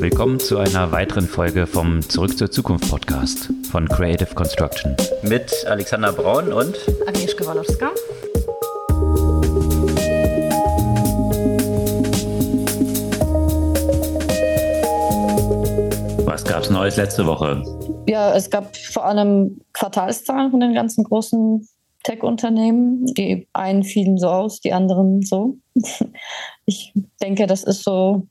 Willkommen zu einer weiteren Folge vom Zurück zur Zukunft Podcast von Creative Construction. Mit Alexander Braun und Agnieszka Walowska. Was gab es Neues letzte Woche? Ja, es gab vor allem Quartalszahlen von den ganzen großen Tech-Unternehmen. Die einen fielen so aus, die anderen so. Ich denke, das ist so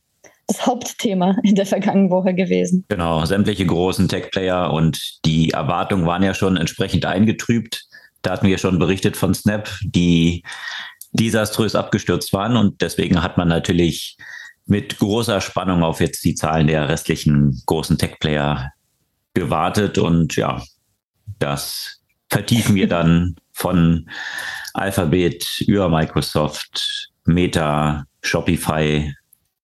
das Hauptthema in der vergangenen Woche gewesen. Genau, sämtliche großen Tech-Player und die Erwartungen waren ja schon entsprechend eingetrübt. Da hatten wir schon berichtet von Snap, die desaströs abgestürzt waren und deswegen hat man natürlich mit großer Spannung auf jetzt die Zahlen der restlichen großen Tech-Player gewartet und ja, das vertiefen wir dann von Alphabet über Microsoft, Meta, Shopify,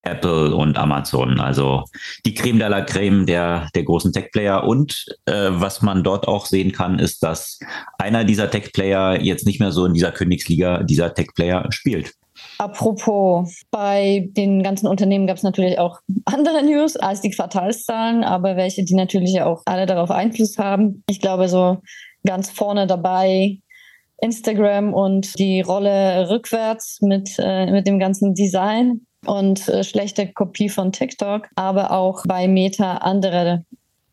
Apple und Amazon. Also die Creme de la Creme der, der großen Tech-Player. Und äh, was man dort auch sehen kann, ist, dass einer dieser Tech-Player jetzt nicht mehr so in dieser Königsliga dieser Tech-Player spielt. Apropos, bei den ganzen Unternehmen gab es natürlich auch andere News als die Quartalszahlen, aber welche, die natürlich auch alle darauf Einfluss haben. Ich glaube, so ganz vorne dabei Instagram und die Rolle rückwärts mit, äh, mit dem ganzen Design und äh, schlechte Kopie von TikTok, aber auch bei Meta andere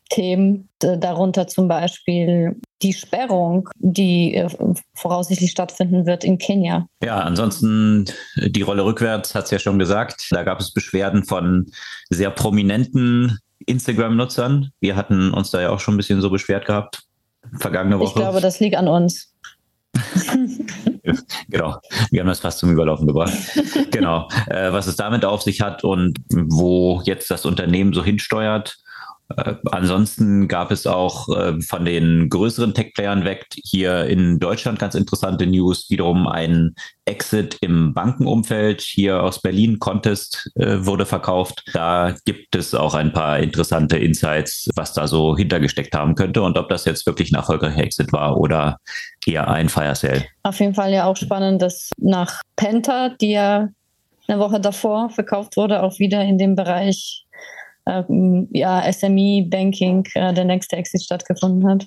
Themen, darunter zum Beispiel die Sperrung, die äh, voraussichtlich stattfinden wird in Kenia. Ja, ansonsten die Rolle rückwärts hat es ja schon gesagt. Da gab es Beschwerden von sehr prominenten Instagram-Nutzern. Wir hatten uns da ja auch schon ein bisschen so beschwert gehabt. Vergangene Woche. Ich glaube, das liegt an uns. genau, wir haben das fast zum Überlaufen gebracht. genau, äh, was es damit auf sich hat und wo jetzt das Unternehmen so hinsteuert. Äh, ansonsten gab es auch äh, von den größeren Tech-Playern weg hier in Deutschland ganz interessante News. Wiederum ein Exit im Bankenumfeld. Hier aus Berlin, Contest äh, wurde verkauft. Da gibt es auch ein paar interessante Insights, was da so hintergesteckt haben könnte und ob das jetzt wirklich ein erfolgreicher Exit war oder eher ein Fire Sale. Auf jeden Fall ja auch spannend, dass nach Penta, die ja eine Woche davor verkauft wurde, auch wieder in dem Bereich ähm, ja, SME-Banking äh, der nächste Exit stattgefunden hat.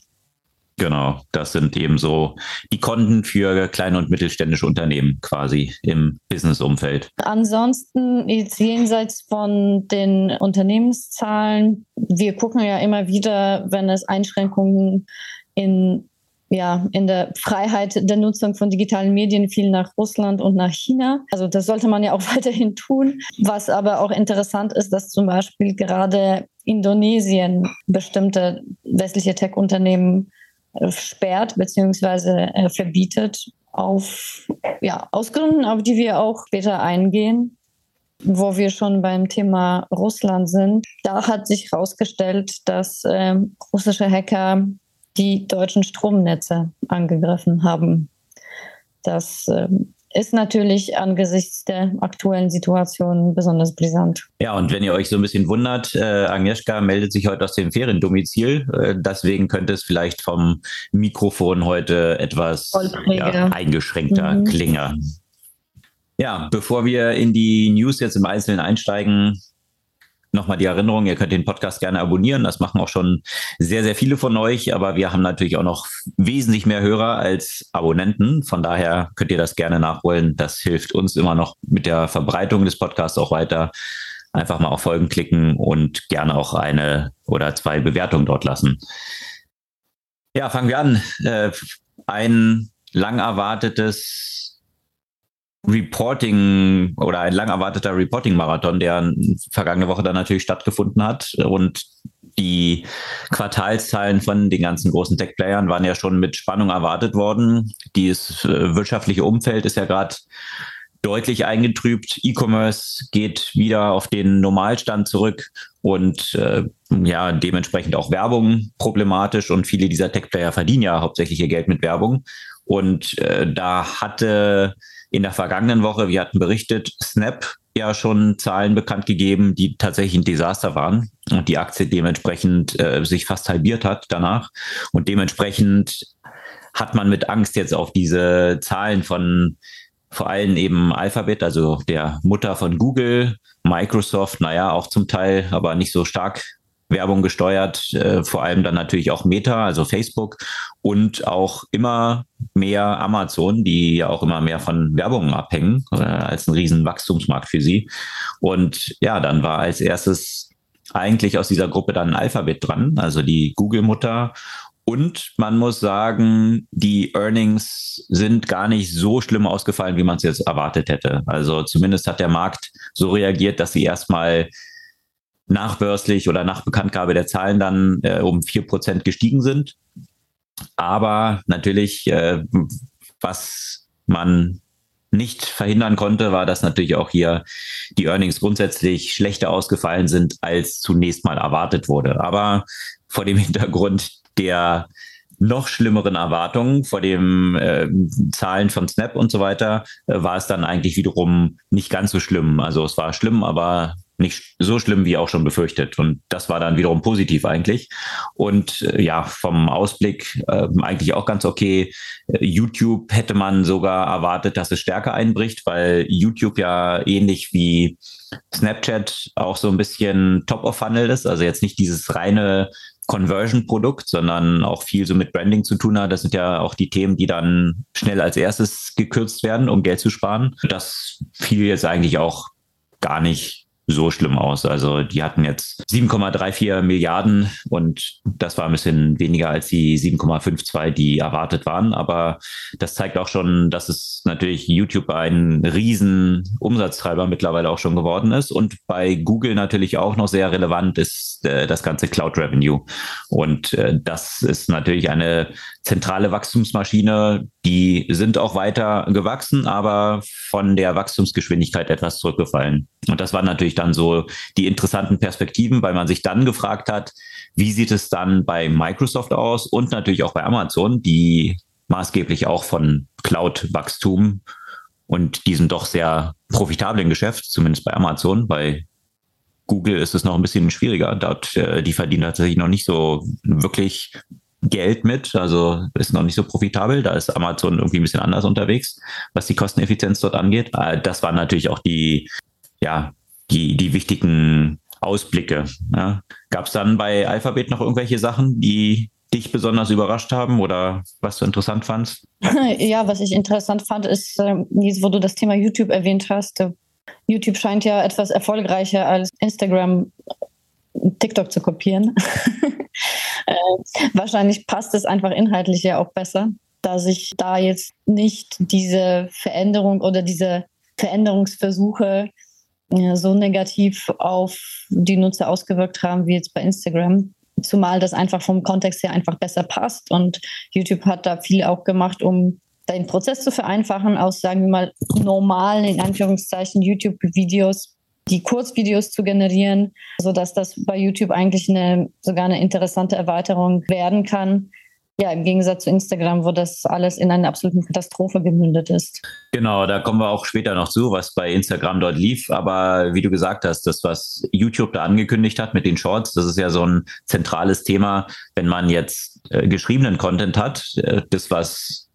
Genau, das sind eben so die Konten für kleine und mittelständische Unternehmen quasi im Business-Umfeld. Ansonsten jetzt jenseits von den Unternehmenszahlen, wir gucken ja immer wieder, wenn es Einschränkungen in ja, in der Freiheit der Nutzung von digitalen Medien viel nach Russland und nach China. Also das sollte man ja auch weiterhin tun. Was aber auch interessant ist, dass zum Beispiel gerade Indonesien bestimmte westliche Tech-Unternehmen äh, sperrt bzw. Äh, verbietet auf, ja, aus Gründen, auf die wir auch später eingehen wo wir schon beim Thema Russland sind, da hat sich herausgestellt, dass äh, russische Hacker die deutschen Stromnetze angegriffen haben. Das ähm, ist natürlich angesichts der aktuellen Situation besonders brisant. Ja, und wenn ihr euch so ein bisschen wundert, äh, Agnieszka meldet sich heute aus dem Feriendomizil. Äh, deswegen könnte es vielleicht vom Mikrofon heute etwas ja, eingeschränkter mhm. klingen. Ja, bevor wir in die News jetzt im Einzelnen einsteigen, nochmal die Erinnerung, ihr könnt den Podcast gerne abonnieren. Das machen auch schon sehr, sehr viele von euch, aber wir haben natürlich auch noch wesentlich mehr Hörer als Abonnenten. Von daher könnt ihr das gerne nachholen. Das hilft uns immer noch mit der Verbreitung des Podcasts auch weiter. Einfach mal auf Folgen klicken und gerne auch eine oder zwei Bewertungen dort lassen. Ja, fangen wir an. Äh, ein lang erwartetes Reporting oder ein lang erwarteter Reporting-Marathon, der vergangene Woche dann natürlich stattgefunden hat. Und die Quartalszahlen von den ganzen großen Tech-Playern waren ja schon mit Spannung erwartet worden. Dieses äh, wirtschaftliche Umfeld ist ja gerade deutlich eingetrübt. E-Commerce geht wieder auf den Normalstand zurück und äh, ja, dementsprechend auch Werbung problematisch und viele dieser Tech-Player verdienen ja hauptsächlich ihr Geld mit Werbung. Und äh, da hatte in der vergangenen Woche, wir hatten berichtet, Snap ja schon Zahlen bekannt gegeben, die tatsächlich ein Desaster waren und die Aktie dementsprechend äh, sich fast halbiert hat danach. Und dementsprechend hat man mit Angst jetzt auf diese Zahlen von vor allem eben Alphabet, also der Mutter von Google, Microsoft, naja, auch zum Teil, aber nicht so stark Werbung gesteuert, äh, vor allem dann natürlich auch Meta, also Facebook und auch immer mehr Amazon, die ja auch immer mehr von Werbung abhängen, äh, als ein riesen Wachstumsmarkt für sie. Und ja, dann war als erstes eigentlich aus dieser Gruppe dann Alphabet dran, also die Google-Mutter. Und man muss sagen, die Earnings sind gar nicht so schlimm ausgefallen, wie man es jetzt erwartet hätte. Also zumindest hat der Markt so reagiert, dass sie erstmal nachbörslich oder nach Bekanntgabe der Zahlen dann äh, um vier Prozent gestiegen sind. Aber natürlich, äh, was man nicht verhindern konnte, war, dass natürlich auch hier die Earnings grundsätzlich schlechter ausgefallen sind, als zunächst mal erwartet wurde. Aber vor dem Hintergrund der noch schlimmeren Erwartungen vor den äh, Zahlen von Snap und so weiter, äh, war es dann eigentlich wiederum nicht ganz so schlimm. Also es war schlimm, aber nicht so schlimm wie auch schon befürchtet. Und das war dann wiederum positiv eigentlich. Und äh, ja, vom Ausblick äh, eigentlich auch ganz okay. Äh, YouTube hätte man sogar erwartet, dass es stärker einbricht, weil YouTube ja ähnlich wie Snapchat auch so ein bisschen top of funnel ist. Also jetzt nicht dieses reine Conversion-Produkt, sondern auch viel so mit Branding zu tun hat. Das sind ja auch die Themen, die dann schnell als erstes gekürzt werden, um Geld zu sparen. Das fiel jetzt eigentlich auch gar nicht so schlimm aus. Also die hatten jetzt 7,34 Milliarden und das war ein bisschen weniger als die 7,52, die erwartet waren. Aber das zeigt auch schon, dass es natürlich YouTube ein riesen Umsatztreiber mittlerweile auch schon geworden ist und bei Google natürlich auch noch sehr relevant ist äh, das ganze Cloud Revenue. Und äh, das ist natürlich eine zentrale Wachstumsmaschine. Die sind auch weiter gewachsen, aber von der Wachstumsgeschwindigkeit etwas zurückgefallen. Und das waren natürlich dann so die interessanten Perspektiven, weil man sich dann gefragt hat, wie sieht es dann bei Microsoft aus und natürlich auch bei Amazon, die maßgeblich auch von Cloud-Wachstum und diesem doch sehr profitablen Geschäft, zumindest bei Amazon, bei Google ist es noch ein bisschen schwieriger. Dort, äh, die verdienen tatsächlich noch nicht so wirklich Geld mit, also ist noch nicht so profitabel. Da ist Amazon irgendwie ein bisschen anders unterwegs, was die Kosteneffizienz dort angeht. Äh, das waren natürlich auch die, ja, die, die wichtigen Ausblicke. Ja. Gab es dann bei Alphabet noch irgendwelche Sachen, die dich besonders überrascht haben oder was du interessant fandst? Ja, was ich interessant fand, ist, ähm, wo du das Thema YouTube erwähnt hast. Äh, YouTube scheint ja etwas erfolgreicher als Instagram TikTok zu kopieren. äh, wahrscheinlich passt es einfach inhaltlich ja auch besser, da sich da jetzt nicht diese Veränderung oder diese Veränderungsversuche äh, so negativ auf die Nutzer ausgewirkt haben wie jetzt bei Instagram. Zumal das einfach vom Kontext her einfach besser passt. Und YouTube hat da viel auch gemacht, um den Prozess zu vereinfachen, aus, sagen wir mal, normalen, in Anführungszeichen, YouTube-Videos die Kurzvideos zu generieren, sodass das bei YouTube eigentlich eine, sogar eine interessante Erweiterung werden kann. Ja, im Gegensatz zu Instagram, wo das alles in eine absolute Katastrophe gemündet ist. Genau, da kommen wir auch später noch zu, was bei Instagram dort lief. Aber wie du gesagt hast, das, was YouTube da angekündigt hat mit den Shorts, das ist ja so ein zentrales Thema, wenn man jetzt äh, geschriebenen Content hat. Äh, das, was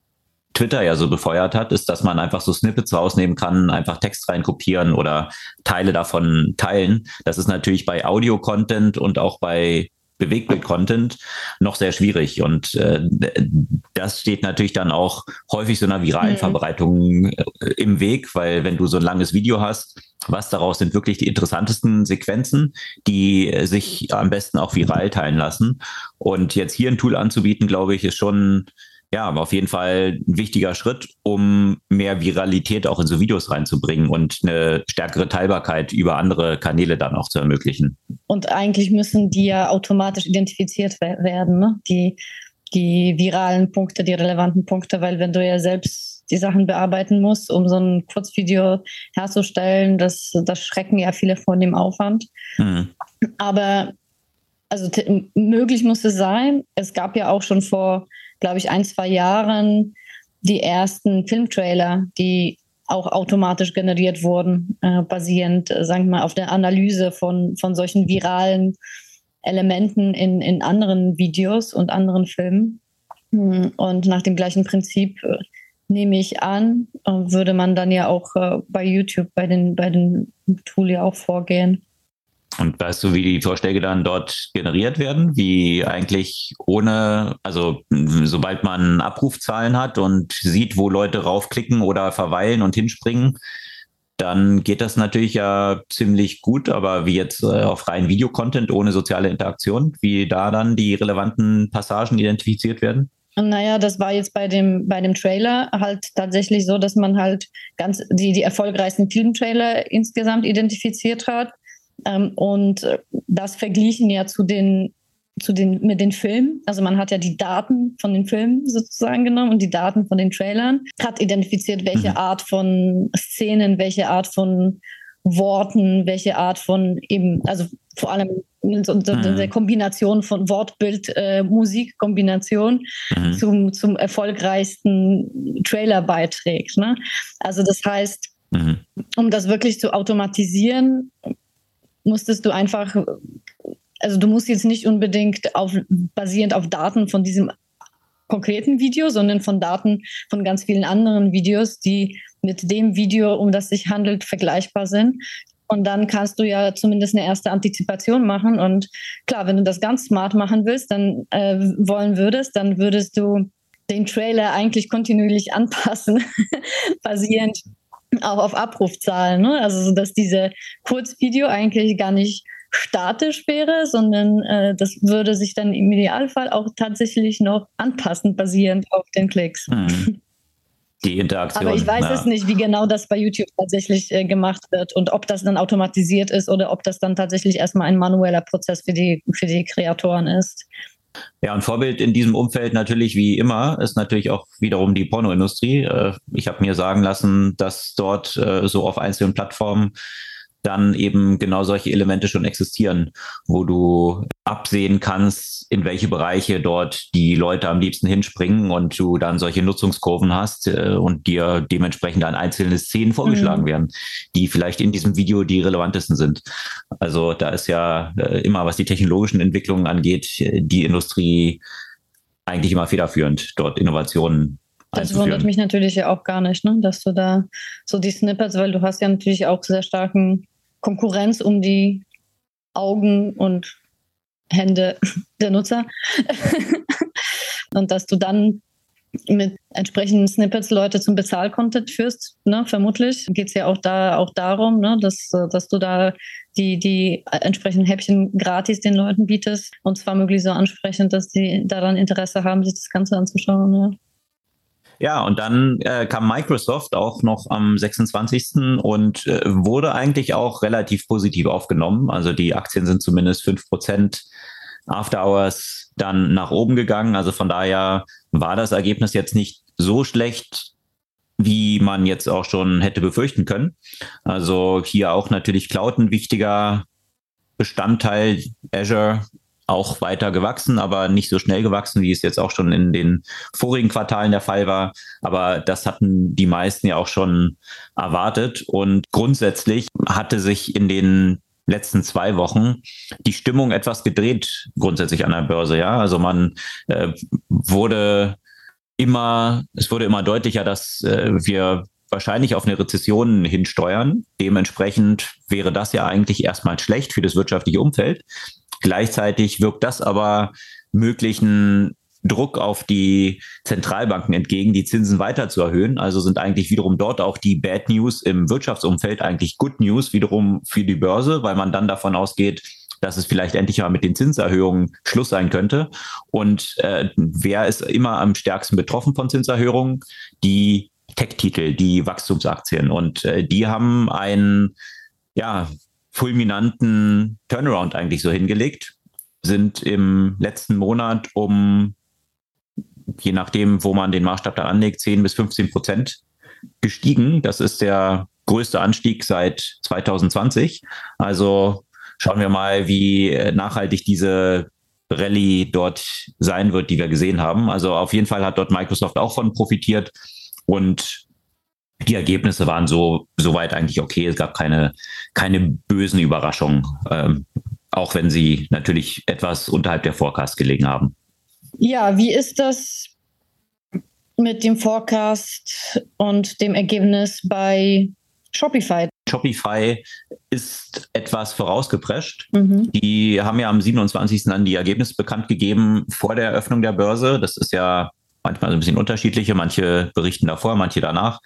Twitter ja so befeuert hat, ist, dass man einfach so Snippets rausnehmen kann, einfach Text reinkopieren oder Teile davon teilen. Das ist natürlich bei Audio-Content und auch bei Bewegtbild-Content noch sehr schwierig. Und äh, das steht natürlich dann auch häufig so einer viralen mhm. Verbreitung äh, im Weg, weil wenn du so ein langes Video hast, was daraus sind wirklich die interessantesten Sequenzen, die sich am besten auch viral teilen lassen. Und jetzt hier ein Tool anzubieten, glaube ich, ist schon ja, aber auf jeden Fall ein wichtiger Schritt, um mehr Viralität auch in so Videos reinzubringen und eine stärkere Teilbarkeit über andere Kanäle dann auch zu ermöglichen. Und eigentlich müssen die ja automatisch identifiziert werden, ne? die, die viralen Punkte, die relevanten Punkte, weil wenn du ja selbst die Sachen bearbeiten musst, um so ein Kurzvideo herzustellen, das, das schrecken ja viele von dem Aufwand. Mhm. Aber also möglich muss es sein. Es gab ja auch schon vor glaube ich, ein, zwei Jahren die ersten Filmtrailer, die auch automatisch generiert wurden, äh, basierend, äh, sagen wir mal, auf der Analyse von, von solchen viralen Elementen in, in anderen Videos und anderen Filmen. Hm, und nach dem gleichen Prinzip äh, nehme ich an, würde man dann ja auch äh, bei YouTube, bei den, bei den Tool ja auch vorgehen. Und weißt du, wie die Vorschläge dann dort generiert werden? Wie eigentlich ohne, also sobald man Abrufzahlen hat und sieht, wo Leute raufklicken oder verweilen und hinspringen, dann geht das natürlich ja ziemlich gut, aber wie jetzt äh, auf rein Videocontent ohne soziale Interaktion, wie da dann die relevanten Passagen identifiziert werden? Naja, das war jetzt bei dem, bei dem Trailer halt tatsächlich so, dass man halt ganz die, die erfolgreichsten Filmtrailer insgesamt identifiziert hat ähm, und äh, das verglichen ja zu den zu den, mit den Filmen. Also man hat ja die Daten von den Filmen sozusagen genommen und die Daten von den Trailern, hat identifiziert, welche mhm. Art von Szenen, welche Art von Worten, welche Art von eben, also vor allem so, so mhm. der Kombination von Wortbild, äh, Musik, Kombination mhm. zum, zum erfolgreichsten Trailer beiträgt. Ne? Also das heißt, mhm. um das wirklich zu automatisieren, musstest du einfach, also du musst jetzt nicht unbedingt auf, basierend auf Daten von diesem konkreten Video, sondern von Daten von ganz vielen anderen Videos, die mit dem Video, um das sich handelt, vergleichbar sind. Und dann kannst du ja zumindest eine erste Antizipation machen. Und klar, wenn du das ganz smart machen willst, dann äh, wollen würdest, dann würdest du den Trailer eigentlich kontinuierlich anpassen, basierend auch auf Abrufzahlen. Ne? Also, dass diese Kurzvideo eigentlich gar nicht statisch wäre, sondern äh, das würde sich dann im Idealfall auch tatsächlich noch anpassen, basierend auf den Klicks. Mhm. Die Interaktion. Aber ich weiß ja. es nicht, wie genau das bei YouTube tatsächlich äh, gemacht wird und ob das dann automatisiert ist oder ob das dann tatsächlich erstmal ein manueller Prozess für die, für die Kreatoren ist. Ja, und Vorbild in diesem Umfeld natürlich wie immer ist natürlich auch wiederum die Pornoindustrie. Äh, ich habe mir sagen lassen, dass dort äh, so auf einzelnen Plattformen dann eben genau solche Elemente schon existieren, wo du absehen kannst, in welche Bereiche dort die Leute am liebsten hinspringen und du dann solche Nutzungskurven hast äh, und dir dementsprechend dann einzelne Szenen vorgeschlagen mhm. werden, die vielleicht in diesem Video die relevantesten sind. Also da ist ja äh, immer, was die technologischen Entwicklungen angeht, die Industrie eigentlich immer federführend, dort Innovationen das wundert mich natürlich ja auch gar nicht, ne? dass du da so die Snippets, weil du hast ja natürlich auch sehr starken Konkurrenz um die Augen und Hände der Nutzer. und dass du dann mit entsprechenden Snippets Leute zum Bezahlcontent führst, ne, vermutlich geht es ja auch da auch darum, ne, dass, dass du da die, die entsprechenden Häppchen gratis den Leuten bietest und zwar möglichst so ansprechend, dass die daran Interesse haben, sich das Ganze anzuschauen. Ja. Ja, und dann äh, kam Microsoft auch noch am 26. und äh, wurde eigentlich auch relativ positiv aufgenommen. Also die Aktien sind zumindest fünf Prozent After Hours dann nach oben gegangen. Also von daher war das Ergebnis jetzt nicht so schlecht, wie man jetzt auch schon hätte befürchten können. Also hier auch natürlich Cloud ein wichtiger Bestandteil. Azure auch weiter gewachsen, aber nicht so schnell gewachsen, wie es jetzt auch schon in den vorigen Quartalen der Fall war. Aber das hatten die meisten ja auch schon erwartet. Und grundsätzlich hatte sich in den letzten zwei Wochen die Stimmung etwas gedreht, grundsätzlich an der Börse. Ja, also man äh, wurde immer, es wurde immer deutlicher, dass äh, wir wahrscheinlich auf eine Rezession hinsteuern. Dementsprechend wäre das ja eigentlich erstmal schlecht für das wirtschaftliche Umfeld. Gleichzeitig wirkt das aber möglichen Druck auf die Zentralbanken entgegen, die Zinsen weiter zu erhöhen. Also sind eigentlich wiederum dort auch die Bad News im Wirtschaftsumfeld eigentlich Good News wiederum für die Börse, weil man dann davon ausgeht, dass es vielleicht endlich mal mit den Zinserhöhungen Schluss sein könnte. Und äh, wer ist immer am stärksten betroffen von Zinserhöhungen? Die Tech-Titel, die Wachstumsaktien. Und äh, die haben einen ja, fulminanten Turnaround eigentlich so hingelegt, sind im letzten Monat um, je nachdem, wo man den Maßstab da anlegt, 10 bis 15 Prozent gestiegen. Das ist der größte Anstieg seit 2020. Also schauen wir mal, wie nachhaltig diese Rallye dort sein wird, die wir gesehen haben. Also auf jeden Fall hat dort Microsoft auch von profitiert und die Ergebnisse waren so soweit eigentlich okay. Es gab keine, keine bösen Überraschungen, ähm, auch wenn sie natürlich etwas unterhalb der Forecast gelegen haben. Ja, wie ist das mit dem Forecast und dem Ergebnis bei Shopify. Shopify ist etwas vorausgeprescht. Mhm. Die haben ja am 27. dann die Ergebnisse bekannt gegeben vor der Eröffnung der Börse. Das ist ja manchmal ein bisschen unterschiedliche. Manche berichten davor, manche danach.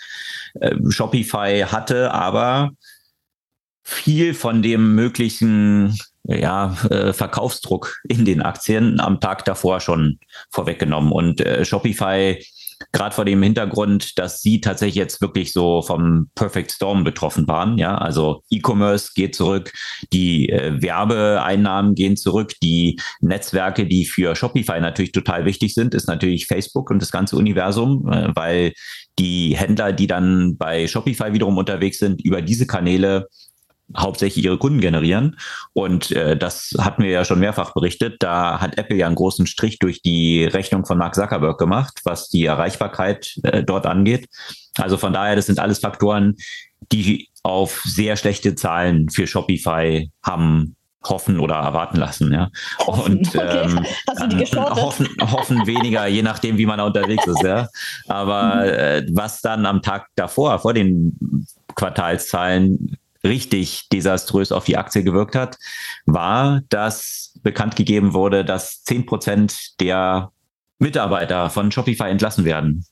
Ähm, Shopify hatte aber viel von dem möglichen ja, äh, Verkaufsdruck in den Aktien am Tag davor schon vorweggenommen. Und äh, Shopify gerade vor dem Hintergrund, dass sie tatsächlich jetzt wirklich so vom Perfect Storm betroffen waren. Ja, also E-Commerce geht zurück, die äh, Werbeeinnahmen gehen zurück, die Netzwerke, die für Shopify natürlich total wichtig sind, ist natürlich Facebook und das ganze Universum, äh, weil die Händler, die dann bei Shopify wiederum unterwegs sind, über diese Kanäle hauptsächlich ihre Kunden generieren. Und äh, das hatten wir ja schon mehrfach berichtet. Da hat Apple ja einen großen Strich durch die Rechnung von Mark Zuckerberg gemacht, was die Erreichbarkeit äh, dort angeht. Also von daher, das sind alles Faktoren, die auf sehr schlechte Zahlen für Shopify haben hoffen oder erwarten lassen, ja. Hoffen. Und ähm, hoffen, hoffen weniger, je nachdem, wie man da unterwegs ist, ja. Aber mhm. äh, was dann am Tag davor, vor den Quartalszahlen richtig desaströs auf die Aktie gewirkt hat, war, dass bekannt gegeben wurde, dass zehn Prozent der Mitarbeiter von Shopify entlassen werden.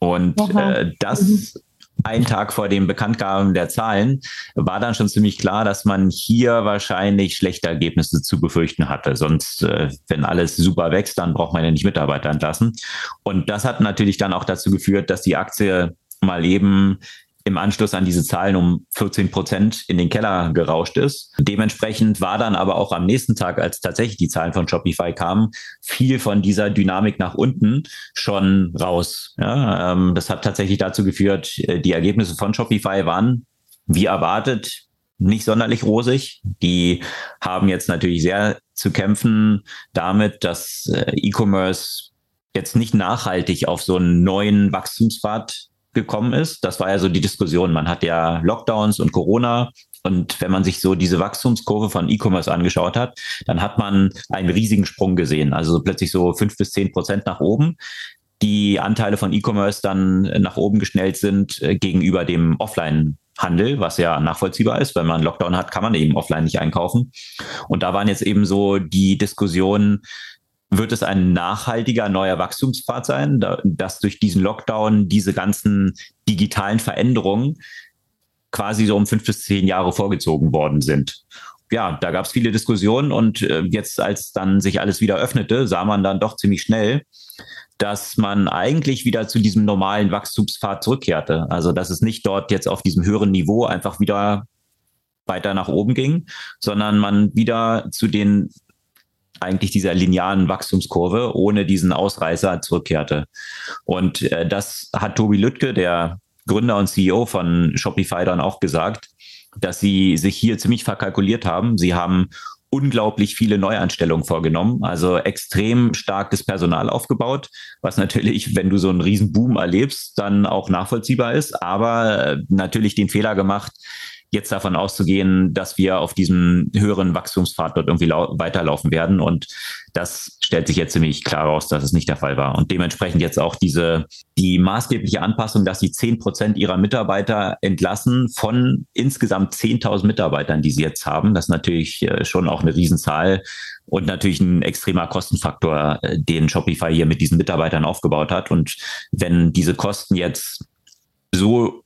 Und äh, das mhm. ein Tag vor dem Bekanntgaben der Zahlen war dann schon ziemlich klar, dass man hier wahrscheinlich schlechte Ergebnisse zu befürchten hatte. Sonst, äh, wenn alles super wächst, dann braucht man ja nicht Mitarbeiter entlassen. Und das hat natürlich dann auch dazu geführt, dass die Aktie mal eben im Anschluss an diese Zahlen um 14 Prozent in den Keller gerauscht ist. Dementsprechend war dann aber auch am nächsten Tag, als tatsächlich die Zahlen von Shopify kamen, viel von dieser Dynamik nach unten schon raus. Ja, ähm, das hat tatsächlich dazu geführt, äh, die Ergebnisse von Shopify waren, wie erwartet, nicht sonderlich rosig. Die haben jetzt natürlich sehr zu kämpfen damit, dass äh, E-Commerce jetzt nicht nachhaltig auf so einen neuen Wachstumspfad gekommen ist. Das war ja so die Diskussion. Man hat ja Lockdowns und Corona und wenn man sich so diese Wachstumskurve von E-Commerce angeschaut hat, dann hat man einen riesigen Sprung gesehen. Also plötzlich so fünf bis zehn Prozent nach oben. Die Anteile von E-Commerce dann nach oben geschnellt sind äh, gegenüber dem Offline Handel, was ja nachvollziehbar ist. Wenn man Lockdown hat, kann man eben offline nicht einkaufen. Und da waren jetzt eben so die Diskussionen, wird es ein nachhaltiger neuer Wachstumspfad sein, dass durch diesen Lockdown diese ganzen digitalen Veränderungen quasi so um fünf bis zehn Jahre vorgezogen worden sind. Ja, da gab es viele Diskussionen und äh, jetzt, als dann sich alles wieder öffnete, sah man dann doch ziemlich schnell, dass man eigentlich wieder zu diesem normalen Wachstumspfad zurückkehrte. Also dass es nicht dort jetzt auf diesem höheren Niveau einfach wieder weiter nach oben ging, sondern man wieder zu den eigentlich dieser linearen Wachstumskurve ohne diesen Ausreißer zurückkehrte. Und äh, das hat Tobi Lüttke, der Gründer und CEO von Shopify, dann auch gesagt, dass sie sich hier ziemlich verkalkuliert haben. Sie haben unglaublich viele Neuanstellungen vorgenommen, also extrem stark das Personal aufgebaut, was natürlich, wenn du so einen riesen Boom erlebst, dann auch nachvollziehbar ist, aber äh, natürlich den Fehler gemacht, jetzt davon auszugehen, dass wir auf diesem höheren Wachstumspfad dort irgendwie weiterlaufen werden. Und das stellt sich jetzt ziemlich klar raus, dass es nicht der Fall war. Und dementsprechend jetzt auch diese, die maßgebliche Anpassung, dass sie zehn Prozent ihrer Mitarbeiter entlassen von insgesamt 10.000 Mitarbeitern, die sie jetzt haben. Das ist natürlich äh, schon auch eine Riesenzahl und natürlich ein extremer Kostenfaktor, äh, den Shopify hier mit diesen Mitarbeitern aufgebaut hat. Und wenn diese Kosten jetzt so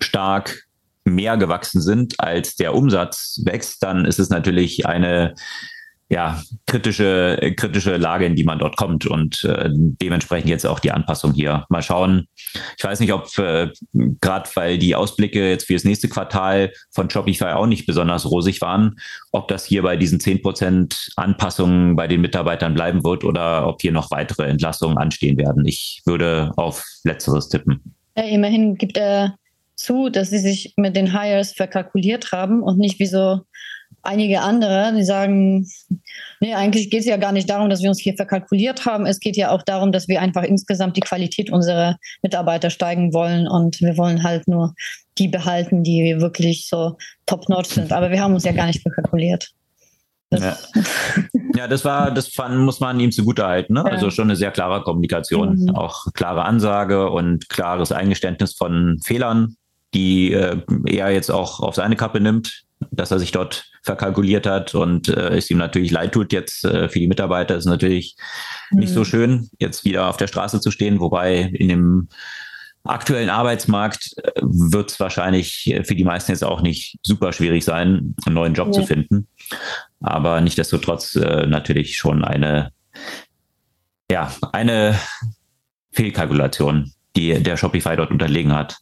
stark mehr gewachsen sind, als der Umsatz wächst, dann ist es natürlich eine ja, kritische, kritische Lage, in die man dort kommt und äh, dementsprechend jetzt auch die Anpassung hier. Mal schauen. Ich weiß nicht, ob äh, gerade weil die Ausblicke jetzt für das nächste Quartal von Shopify auch nicht besonders rosig waren, ob das hier bei diesen zehn Prozent Anpassungen bei den Mitarbeitern bleiben wird oder ob hier noch weitere Entlassungen anstehen werden. Ich würde auf Letzteres tippen. Ja, immerhin gibt er zu, dass sie sich mit den Hires verkalkuliert haben und nicht wie so einige andere, die sagen, nee, eigentlich geht es ja gar nicht darum, dass wir uns hier verkalkuliert haben. Es geht ja auch darum, dass wir einfach insgesamt die Qualität unserer Mitarbeiter steigen wollen und wir wollen halt nur die behalten, die wirklich so top-notch sind. Aber wir haben uns ja gar nicht verkalkuliert. Ja. Ja, das war, das fand, muss man ihm zugutehalten. Ne? Ja. Also schon eine sehr klare Kommunikation, mhm. auch klare Ansage und klares Eingeständnis von Fehlern, die äh, er jetzt auch auf seine Kappe nimmt, dass er sich dort verkalkuliert hat und äh, es ihm natürlich leid tut jetzt äh, für die Mitarbeiter. ist natürlich mhm. nicht so mhm. schön, jetzt wieder auf der Straße zu stehen, wobei in dem aktuellen Arbeitsmarkt äh, wird es wahrscheinlich für die meisten jetzt auch nicht super schwierig sein, einen neuen Job ja. zu finden. Aber nichtdestotrotz äh, natürlich schon eine, ja, eine Fehlkalkulation, die der Shopify dort unterlegen hat.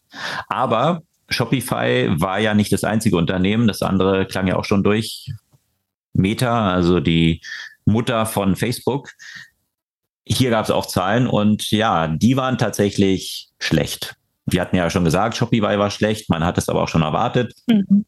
Aber Shopify war ja nicht das einzige Unternehmen. Das andere klang ja auch schon durch. Meta, also die Mutter von Facebook. Hier gab es auch Zahlen und ja, die waren tatsächlich schlecht. Wir hatten ja schon gesagt, Shopify war schlecht, man hat es aber auch schon erwartet. Mhm.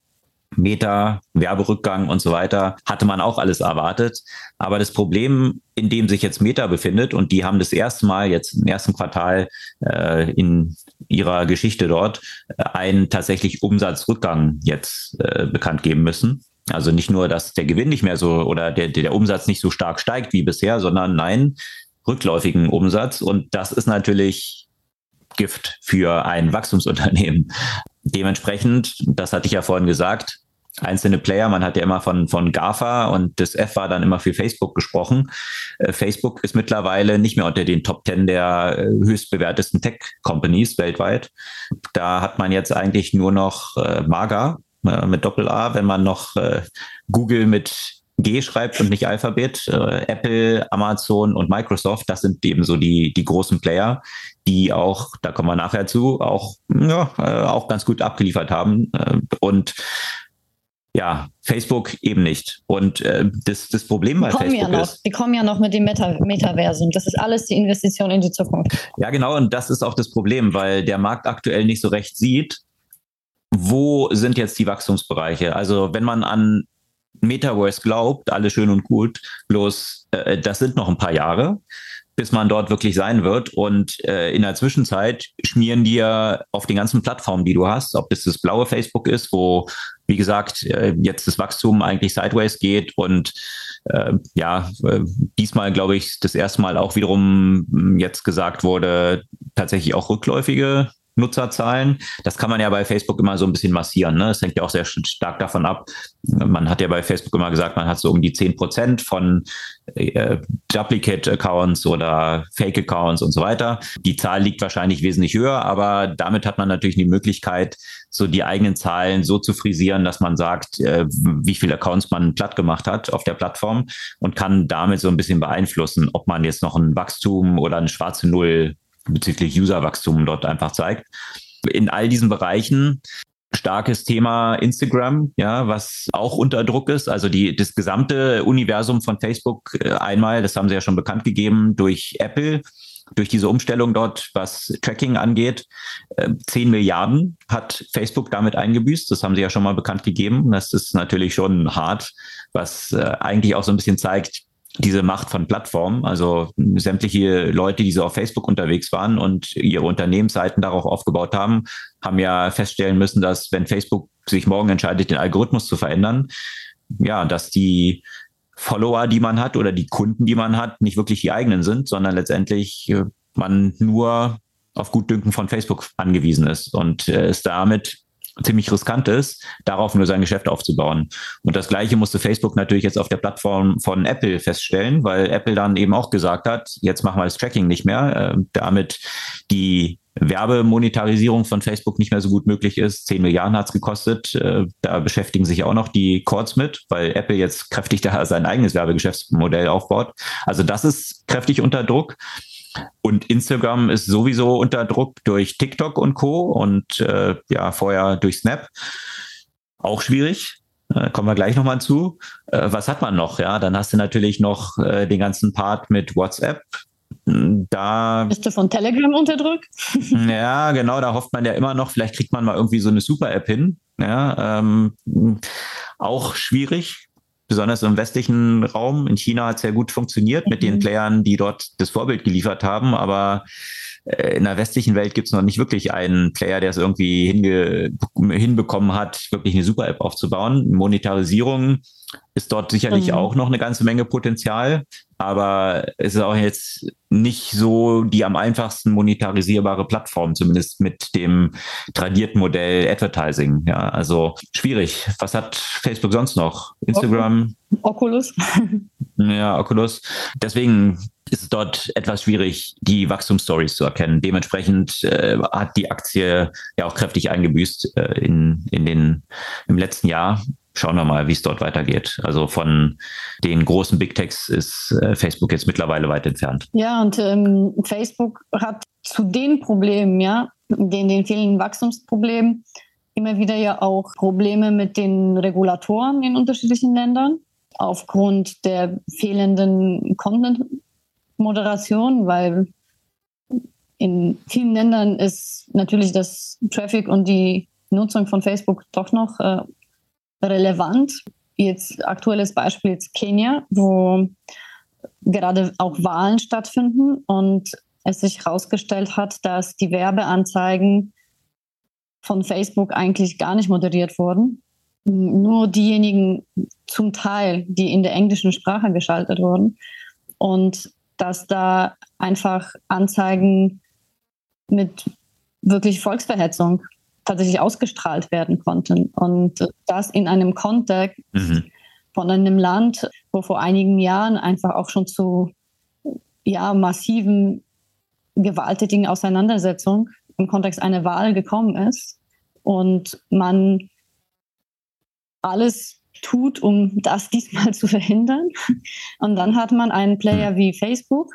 Meta, Werberückgang und so weiter, hatte man auch alles erwartet. Aber das Problem, in dem sich jetzt Meta befindet, und die haben das erste Mal jetzt im ersten Quartal äh, in ihrer Geschichte dort äh, einen tatsächlich Umsatzrückgang jetzt äh, bekannt geben müssen. Also nicht nur, dass der Gewinn nicht mehr so oder der, der Umsatz nicht so stark steigt wie bisher, sondern nein, rückläufigen Umsatz. Und das ist natürlich Gift für ein Wachstumsunternehmen. Dementsprechend, das hatte ich ja vorhin gesagt, einzelne Player. Man hat ja immer von, von GAFA und das F war dann immer für Facebook gesprochen. Äh, Facebook ist mittlerweile nicht mehr unter den Top 10 der äh, höchst bewertesten Tech-Companies weltweit. Da hat man jetzt eigentlich nur noch äh, Maga äh, mit Doppel-A, wenn man noch äh, Google mit G schreibt und nicht Alphabet. Äh, Apple, Amazon und Microsoft, das sind eben so die, die großen Player, die auch, da kommen wir nachher zu, auch, ja, äh, auch ganz gut abgeliefert haben. Äh, und ja, Facebook eben nicht. Und äh, das, das Problem bei Facebook ja noch, ist. Die kommen ja noch mit dem Meta Metaversum. Das ist alles die Investition in die Zukunft. Ja, genau. Und das ist auch das Problem, weil der Markt aktuell nicht so recht sieht, wo sind jetzt die Wachstumsbereiche. Also wenn man an Metaverse glaubt, alles schön und gut, bloß äh, das sind noch ein paar Jahre bis man dort wirklich sein wird. Und äh, in der Zwischenzeit schmieren dir auf den ganzen Plattformen, die du hast, ob das das blaue Facebook ist, wo, wie gesagt, äh, jetzt das Wachstum eigentlich sideways geht und äh, ja, äh, diesmal glaube ich das erste Mal auch wiederum hm, jetzt gesagt wurde, tatsächlich auch rückläufige Nutzerzahlen. Das kann man ja bei Facebook immer so ein bisschen massieren. Ne? Das hängt ja auch sehr stark davon ab. Man hat ja bei Facebook immer gesagt, man hat so um die zehn Prozent von äh, Duplicate-Accounts oder Fake-Accounts und so weiter. Die Zahl liegt wahrscheinlich wesentlich höher, aber damit hat man natürlich die Möglichkeit, so die eigenen Zahlen so zu frisieren, dass man sagt, äh, wie viele Accounts man platt gemacht hat auf der Plattform und kann damit so ein bisschen beeinflussen, ob man jetzt noch ein Wachstum oder eine schwarze Null bezüglich Userwachstum dort einfach zeigt. In all diesen Bereichen starkes Thema Instagram, ja, was auch unter Druck ist. Also die, das gesamte Universum von Facebook äh, einmal, das haben sie ja schon bekannt gegeben durch Apple, durch diese Umstellung dort, was Tracking angeht. Äh, 10 Milliarden hat Facebook damit eingebüßt. Das haben sie ja schon mal bekannt gegeben. Das ist natürlich schon hart, was äh, eigentlich auch so ein bisschen zeigt, diese Macht von Plattformen, also sämtliche Leute, die so auf Facebook unterwegs waren und ihre Unternehmensseiten darauf aufgebaut haben, haben ja feststellen müssen, dass wenn Facebook sich morgen entscheidet, den Algorithmus zu verändern, ja, dass die Follower, die man hat oder die Kunden, die man hat, nicht wirklich die eigenen sind, sondern letztendlich äh, man nur auf Gutdünken von Facebook angewiesen ist und äh, es damit ziemlich riskant ist, darauf nur sein Geschäft aufzubauen. Und das Gleiche musste Facebook natürlich jetzt auf der Plattform von Apple feststellen, weil Apple dann eben auch gesagt hat, jetzt machen wir das Tracking nicht mehr, äh, damit die Werbemonetarisierung von Facebook nicht mehr so gut möglich ist. Zehn Milliarden hat's gekostet. Äh, da beschäftigen sich auch noch die Courts mit, weil Apple jetzt kräftig da sein eigenes Werbegeschäftsmodell aufbaut. Also das ist kräftig unter Druck. Und Instagram ist sowieso unter Druck durch TikTok und Co. und äh, ja, vorher durch Snap. Auch schwierig. Äh, kommen wir gleich nochmal zu. Äh, was hat man noch? Ja, dann hast du natürlich noch äh, den ganzen Part mit WhatsApp. Da bist du von Telegram unter Druck? ja, genau, da hofft man ja immer noch, vielleicht kriegt man mal irgendwie so eine Super-App hin. Ja, ähm, auch schwierig besonders im westlichen Raum. In China hat es sehr gut funktioniert mhm. mit den mhm. Playern, die dort das Vorbild geliefert haben, aber äh, in der westlichen Welt gibt es noch nicht wirklich einen Player, der es irgendwie hinbekommen hat, wirklich eine Super-App aufzubauen. Monetarisierung ist dort sicherlich mhm. auch noch eine ganze Menge Potenzial, aber es ist auch jetzt nicht so die am einfachsten monetarisierbare Plattform, zumindest mit dem tradierten Modell Advertising. Ja, also schwierig. Was hat Facebook sonst noch? Instagram? Oculus. Ja, Oculus. Deswegen ist es dort etwas schwierig, die Wachstumsstories zu erkennen. Dementsprechend äh, hat die Aktie ja auch kräftig eingebüßt äh, in, in den, im letzten Jahr schauen wir mal, wie es dort weitergeht. Also von den großen Big Techs ist äh, Facebook jetzt mittlerweile weit entfernt. Ja, und ähm, Facebook hat zu den Problemen, ja, den, den vielen Wachstumsproblemen, immer wieder ja auch Probleme mit den Regulatoren in unterschiedlichen Ländern aufgrund der fehlenden Content-Moderation, weil in vielen Ländern ist natürlich das Traffic und die Nutzung von Facebook doch noch äh, relevant. Jetzt aktuelles Beispiel ist Kenia, wo gerade auch Wahlen stattfinden und es sich herausgestellt hat, dass die Werbeanzeigen von Facebook eigentlich gar nicht moderiert wurden. Nur diejenigen zum Teil, die in der englischen Sprache geschaltet wurden. Und dass da einfach Anzeigen mit wirklich Volksverhetzung tatsächlich ausgestrahlt werden konnten. Und das in einem Kontext mhm. von einem Land, wo vor einigen Jahren einfach auch schon zu ja, massiven gewalttätigen Auseinandersetzungen im Kontext einer Wahl gekommen ist und man alles tut, um das diesmal zu verhindern. Und dann hat man einen Player mhm. wie Facebook,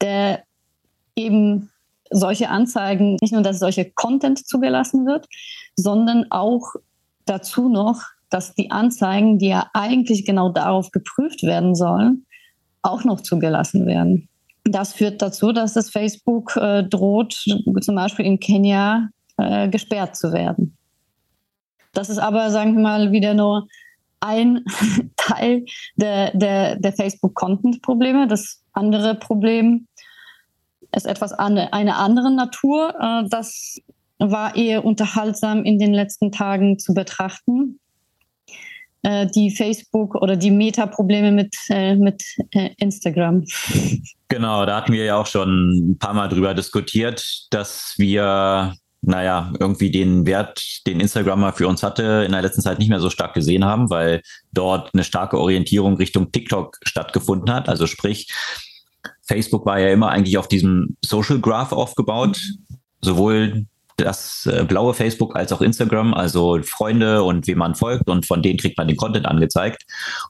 der eben solche Anzeigen, nicht nur, dass solche Content zugelassen wird, sondern auch dazu noch, dass die Anzeigen, die ja eigentlich genau darauf geprüft werden sollen, auch noch zugelassen werden. Das führt dazu, dass das Facebook äh, droht, zum Beispiel in Kenia äh, gesperrt zu werden. Das ist aber, sagen wir mal, wieder nur ein Teil der, der, der Facebook-Content-Probleme. Das andere Problem ist etwas an, einer anderen Natur. Äh, das war eher unterhaltsam in den letzten Tagen zu betrachten. Äh, die Facebook oder die Meta-Probleme mit, äh, mit Instagram. Genau, da hatten wir ja auch schon ein paar Mal drüber diskutiert, dass wir naja, irgendwie den Wert, den Instagram für uns hatte, in der letzten Zeit nicht mehr so stark gesehen haben, weil dort eine starke Orientierung Richtung TikTok stattgefunden hat. Also sprich, Facebook war ja immer eigentlich auf diesem Social Graph aufgebaut, sowohl das äh, blaue Facebook als auch Instagram, also Freunde und wem man folgt und von denen kriegt man den Content angezeigt.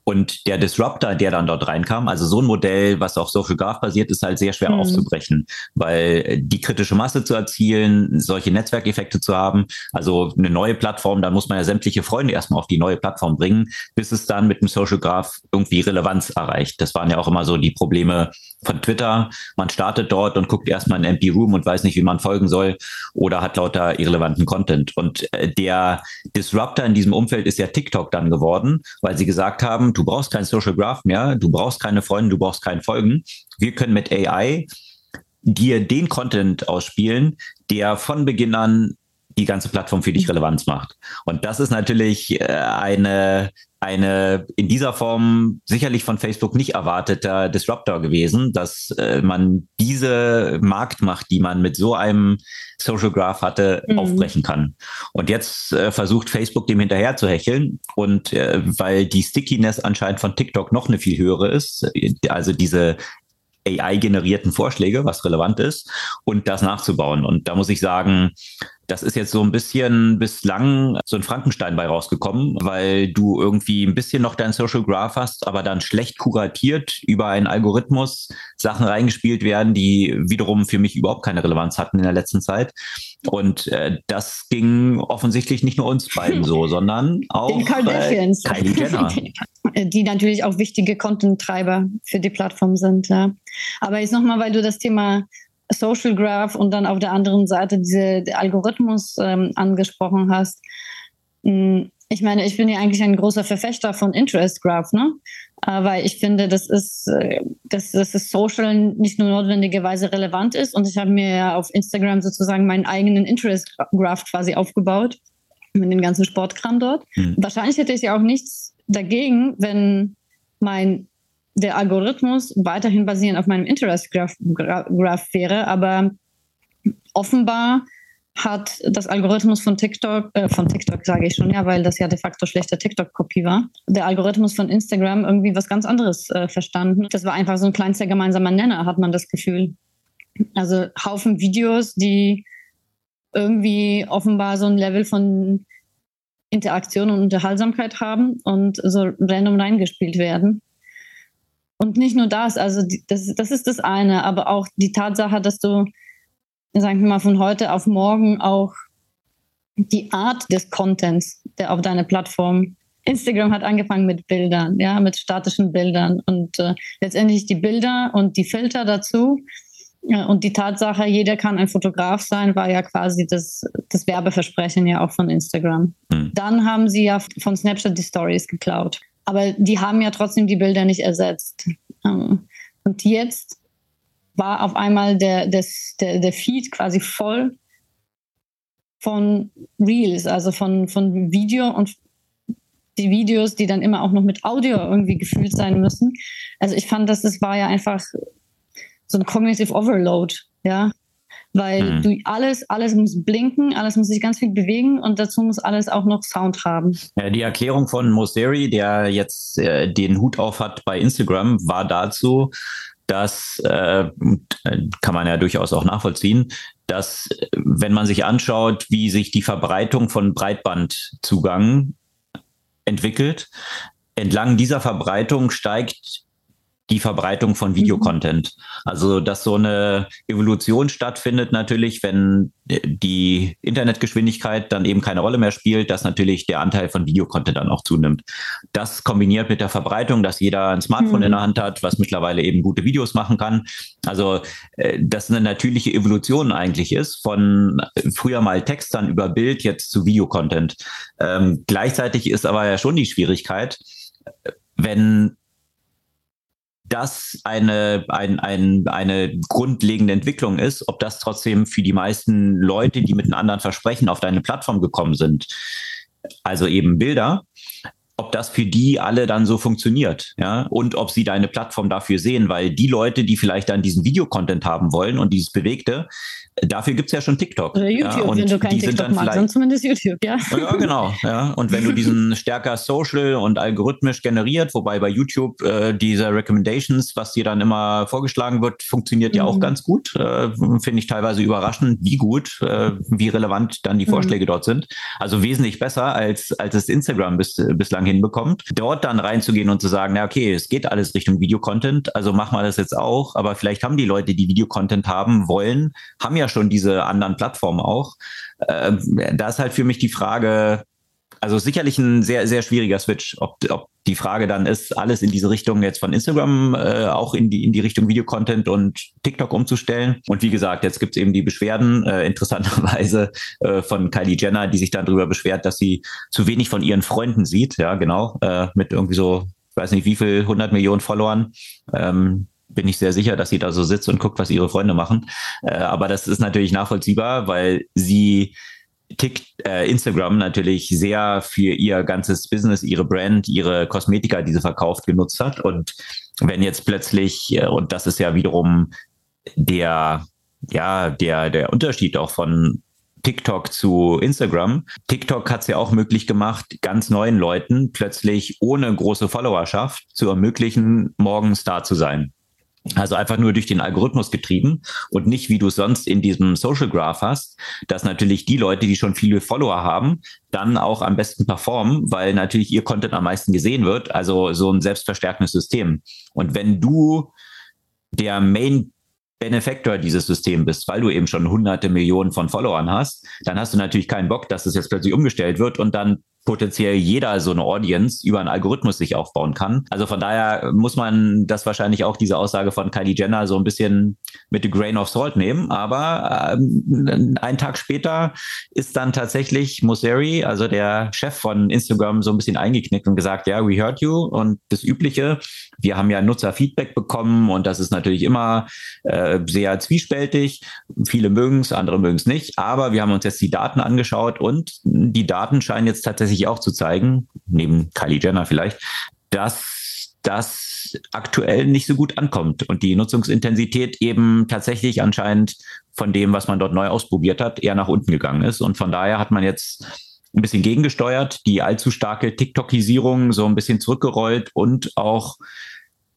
Und der Disruptor, der dann dort reinkam, also so ein Modell, was auf Social Graph basiert, ist halt sehr schwer mhm. aufzubrechen, weil die kritische Masse zu erzielen, solche Netzwerkeffekte zu haben, also eine neue Plattform, da muss man ja sämtliche Freunde erstmal auf die neue Plattform bringen, bis es dann mit dem Social Graph irgendwie Relevanz erreicht. Das waren ja auch immer so die Probleme von Twitter. Man startet dort und guckt erstmal in Empty Room und weiß nicht, wie man folgen soll oder hat lauter irrelevanten Content. Und äh, der Disruptor in diesem Umfeld ist ja TikTok dann geworden, weil sie gesagt haben, du brauchst kein Social Graph mehr, du brauchst keine Freunde, du brauchst kein Folgen. Wir können mit AI dir den Content ausspielen, der von Beginn an die ganze Plattform für dich Relevanz macht. Und das ist natürlich äh, eine eine in dieser Form sicherlich von Facebook nicht erwarteter Disruptor gewesen, dass äh, man diese Marktmacht, die man mit so einem Social Graph hatte, mhm. aufbrechen kann. Und jetzt äh, versucht Facebook dem hinterher zu hecheln und äh, weil die Stickiness anscheinend von TikTok noch eine viel höhere ist, also diese AI-generierten Vorschläge, was relevant ist, und das nachzubauen. Und da muss ich sagen, das ist jetzt so ein bisschen bislang so ein Frankenstein bei rausgekommen, weil du irgendwie ein bisschen noch dein Social Graph hast, aber dann schlecht kuratiert über einen Algorithmus Sachen reingespielt werden, die wiederum für mich überhaupt keine Relevanz hatten in der letzten Zeit. Und äh, das ging offensichtlich nicht nur uns beiden so, sondern auch äh, Kylie Jenner. die natürlich auch wichtige Content-Treiber für die Plattform sind. Ja. Aber jetzt nochmal, weil du das Thema Social Graph und dann auf der anderen Seite diese Algorithmus ähm, angesprochen hast. Hm, ich meine, ich bin ja eigentlich ein großer Verfechter von Interest Graph, ne? Äh, weil ich finde, das ist, äh, dass, dass das Social nicht nur notwendigerweise relevant ist. Und ich habe mir ja auf Instagram sozusagen meinen eigenen Interest Graph quasi aufgebaut mit dem ganzen Sportkram dort. Mhm. Wahrscheinlich hätte ich ja auch nichts dagegen, wenn mein der Algorithmus weiterhin basierend auf meinem Interest Graph, Graph wäre, aber offenbar hat das Algorithmus von TikTok, äh, von TikTok sage ich schon, ja, weil das ja de facto schlechte TikTok-Kopie war, der Algorithmus von Instagram irgendwie was ganz anderes äh, verstanden. Das war einfach so ein kleinster gemeinsamer Nenner, hat man das Gefühl. Also Haufen Videos, die irgendwie offenbar so ein Level von Interaktion und Unterhaltsamkeit haben und so random reingespielt werden. Und nicht nur das, also die, das, das ist das eine, aber auch die Tatsache, dass du sagen wir mal, von heute auf morgen auch die Art des Contents, der auf deiner Plattform Instagram hat angefangen mit Bildern, ja, mit statischen Bildern und äh, letztendlich die Bilder und die Filter dazu äh, und die Tatsache, jeder kann ein Fotograf sein, war ja quasi das, das Werbeversprechen ja auch von Instagram. Mhm. Dann haben sie ja von Snapchat die Stories geklaut, aber die haben ja trotzdem die Bilder nicht ersetzt. Ähm, und jetzt war auf einmal der, der, der Feed quasi voll von Reels, also von, von Video und die Videos, die dann immer auch noch mit Audio irgendwie gefühlt sein müssen. Also ich fand, dass das war ja einfach so ein Cognitive Overload, ja. Weil mhm. du alles, alles muss blinken, alles muss sich ganz viel bewegen und dazu muss alles auch noch Sound haben. Ja, die Erklärung von Moseri, der jetzt äh, den Hut auf hat bei Instagram, war dazu, dass äh, kann man ja durchaus auch nachvollziehen, dass wenn man sich anschaut, wie sich die Verbreitung von Breitbandzugang entwickelt, entlang dieser Verbreitung steigt die Verbreitung von mhm. Videocontent. Also, dass so eine Evolution stattfindet natürlich, wenn die Internetgeschwindigkeit dann eben keine Rolle mehr spielt, dass natürlich der Anteil von Videocontent dann auch zunimmt. Das kombiniert mit der Verbreitung, dass jeder ein Smartphone mhm. in der Hand hat, was mittlerweile eben gute Videos machen kann. Also, äh, dass eine natürliche Evolution eigentlich ist, von früher mal Text dann über Bild jetzt zu Videocontent. Ähm, gleichzeitig ist aber ja schon die Schwierigkeit, wenn das eine, ein, ein, eine grundlegende Entwicklung ist, ob das trotzdem für die meisten Leute, die mit einem anderen Versprechen auf deine Plattform gekommen sind, also eben Bilder, ob das für die alle dann so funktioniert, ja, und ob sie deine Plattform dafür sehen, weil die Leute, die vielleicht dann diesen Videocontent haben wollen und dieses Bewegte, Dafür gibt's ja schon TikTok. Oder YouTube, ja, wenn du kein TikTok magst, dann zumindest YouTube, ja. Ja, genau. Ja. Und wenn du diesen stärker social und algorithmisch generiert, wobei bei YouTube äh, diese Recommendations, was dir dann immer vorgeschlagen wird, funktioniert mhm. ja auch mhm. ganz gut. Äh, Finde ich teilweise überraschend, wie gut, äh, wie relevant dann die mhm. Vorschläge mhm. dort sind. Also wesentlich besser, als, als es Instagram bis, bislang hinbekommt. Dort dann reinzugehen und zu sagen, na okay, es geht alles Richtung Videocontent, also machen wir das jetzt auch, aber vielleicht haben die Leute, die Videocontent haben wollen, haben ja schon diese anderen Plattformen auch. Äh, da ist halt für mich die Frage, also sicherlich ein sehr, sehr schwieriger Switch, ob, ob die Frage dann ist, alles in diese Richtung jetzt von Instagram äh, auch in die, in die Richtung Videocontent und TikTok umzustellen. Und wie gesagt, jetzt gibt es eben die Beschwerden, äh, interessanterweise äh, von Kylie Jenner, die sich dann darüber beschwert, dass sie zu wenig von ihren Freunden sieht, ja, genau, äh, mit irgendwie so, ich weiß nicht wie viel, 100 Millionen Followern. Ähm, bin ich sehr sicher, dass sie da so sitzt und guckt, was ihre Freunde machen. Äh, aber das ist natürlich nachvollziehbar, weil sie tickt äh, Instagram natürlich sehr für ihr ganzes Business, ihre Brand, ihre Kosmetika, die sie verkauft, genutzt hat. Und wenn jetzt plötzlich, äh, und das ist ja wiederum der, ja, der, der Unterschied auch von TikTok zu Instagram. TikTok hat es ja auch möglich gemacht, ganz neuen Leuten plötzlich ohne große Followerschaft zu ermöglichen, morgen Star zu sein. Also einfach nur durch den Algorithmus getrieben und nicht, wie du es sonst in diesem Social Graph hast, dass natürlich die Leute, die schon viele Follower haben, dann auch am besten performen, weil natürlich ihr Content am meisten gesehen wird. Also so ein selbstverstärkendes System. Und wenn du der Main Benefactor dieses Systems bist, weil du eben schon hunderte Millionen von Followern hast, dann hast du natürlich keinen Bock, dass es jetzt plötzlich umgestellt wird und dann potenziell jeder so eine Audience über einen Algorithmus sich aufbauen kann. Also von daher muss man das wahrscheinlich auch diese Aussage von Kylie Jenner so ein bisschen mit a grain of salt nehmen. Aber ähm, einen Tag später ist dann tatsächlich Mosseri, also der Chef von Instagram, so ein bisschen eingeknickt und gesagt, ja, we heard you. Und das Übliche, wir haben ja Nutzerfeedback bekommen und das ist natürlich immer äh, sehr zwiespältig. Viele mögen es, andere mögen es nicht. Aber wir haben uns jetzt die Daten angeschaut und die Daten scheinen jetzt tatsächlich auch zu zeigen, neben Kylie Jenner vielleicht, dass das aktuell nicht so gut ankommt und die Nutzungsintensität eben tatsächlich anscheinend von dem, was man dort neu ausprobiert hat, eher nach unten gegangen ist. Und von daher hat man jetzt ein bisschen gegengesteuert, die allzu starke TikTokisierung so ein bisschen zurückgerollt und auch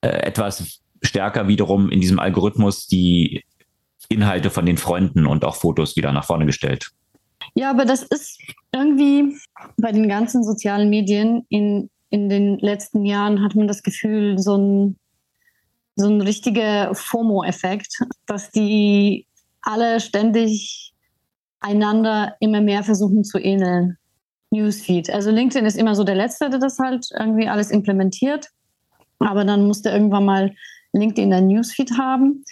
äh, etwas stärker wiederum in diesem Algorithmus die Inhalte von den Freunden und auch Fotos wieder nach vorne gestellt. Ja, aber das ist irgendwie bei den ganzen sozialen Medien in, in den letzten Jahren hat man das Gefühl, so ein, so ein richtiger FOMO-Effekt, dass die alle ständig einander immer mehr versuchen zu ähneln. Newsfeed. Also LinkedIn ist immer so der Letzte, der das halt irgendwie alles implementiert. Aber dann musste irgendwann mal LinkedIn ein Newsfeed haben.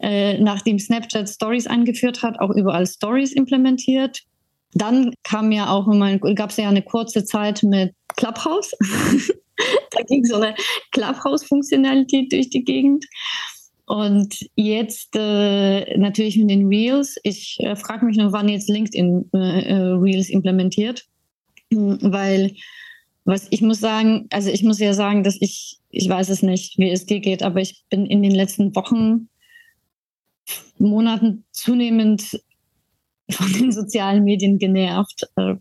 Äh, nachdem Snapchat Stories eingeführt hat, auch überall Stories implementiert. Dann kam ja auch immer, gab es ja eine kurze Zeit mit Clubhouse. da ging so eine Clubhouse-Funktionalität durch die Gegend. Und jetzt äh, natürlich mit den Reels. Ich äh, frage mich noch, wann jetzt LinkedIn äh, äh Reels implementiert, weil was ich muss sagen, also ich muss ja sagen, dass ich, ich weiß es nicht, wie es dir geht, aber ich bin in den letzten Wochen, Monaten zunehmend von den sozialen Medien genervt. Äh,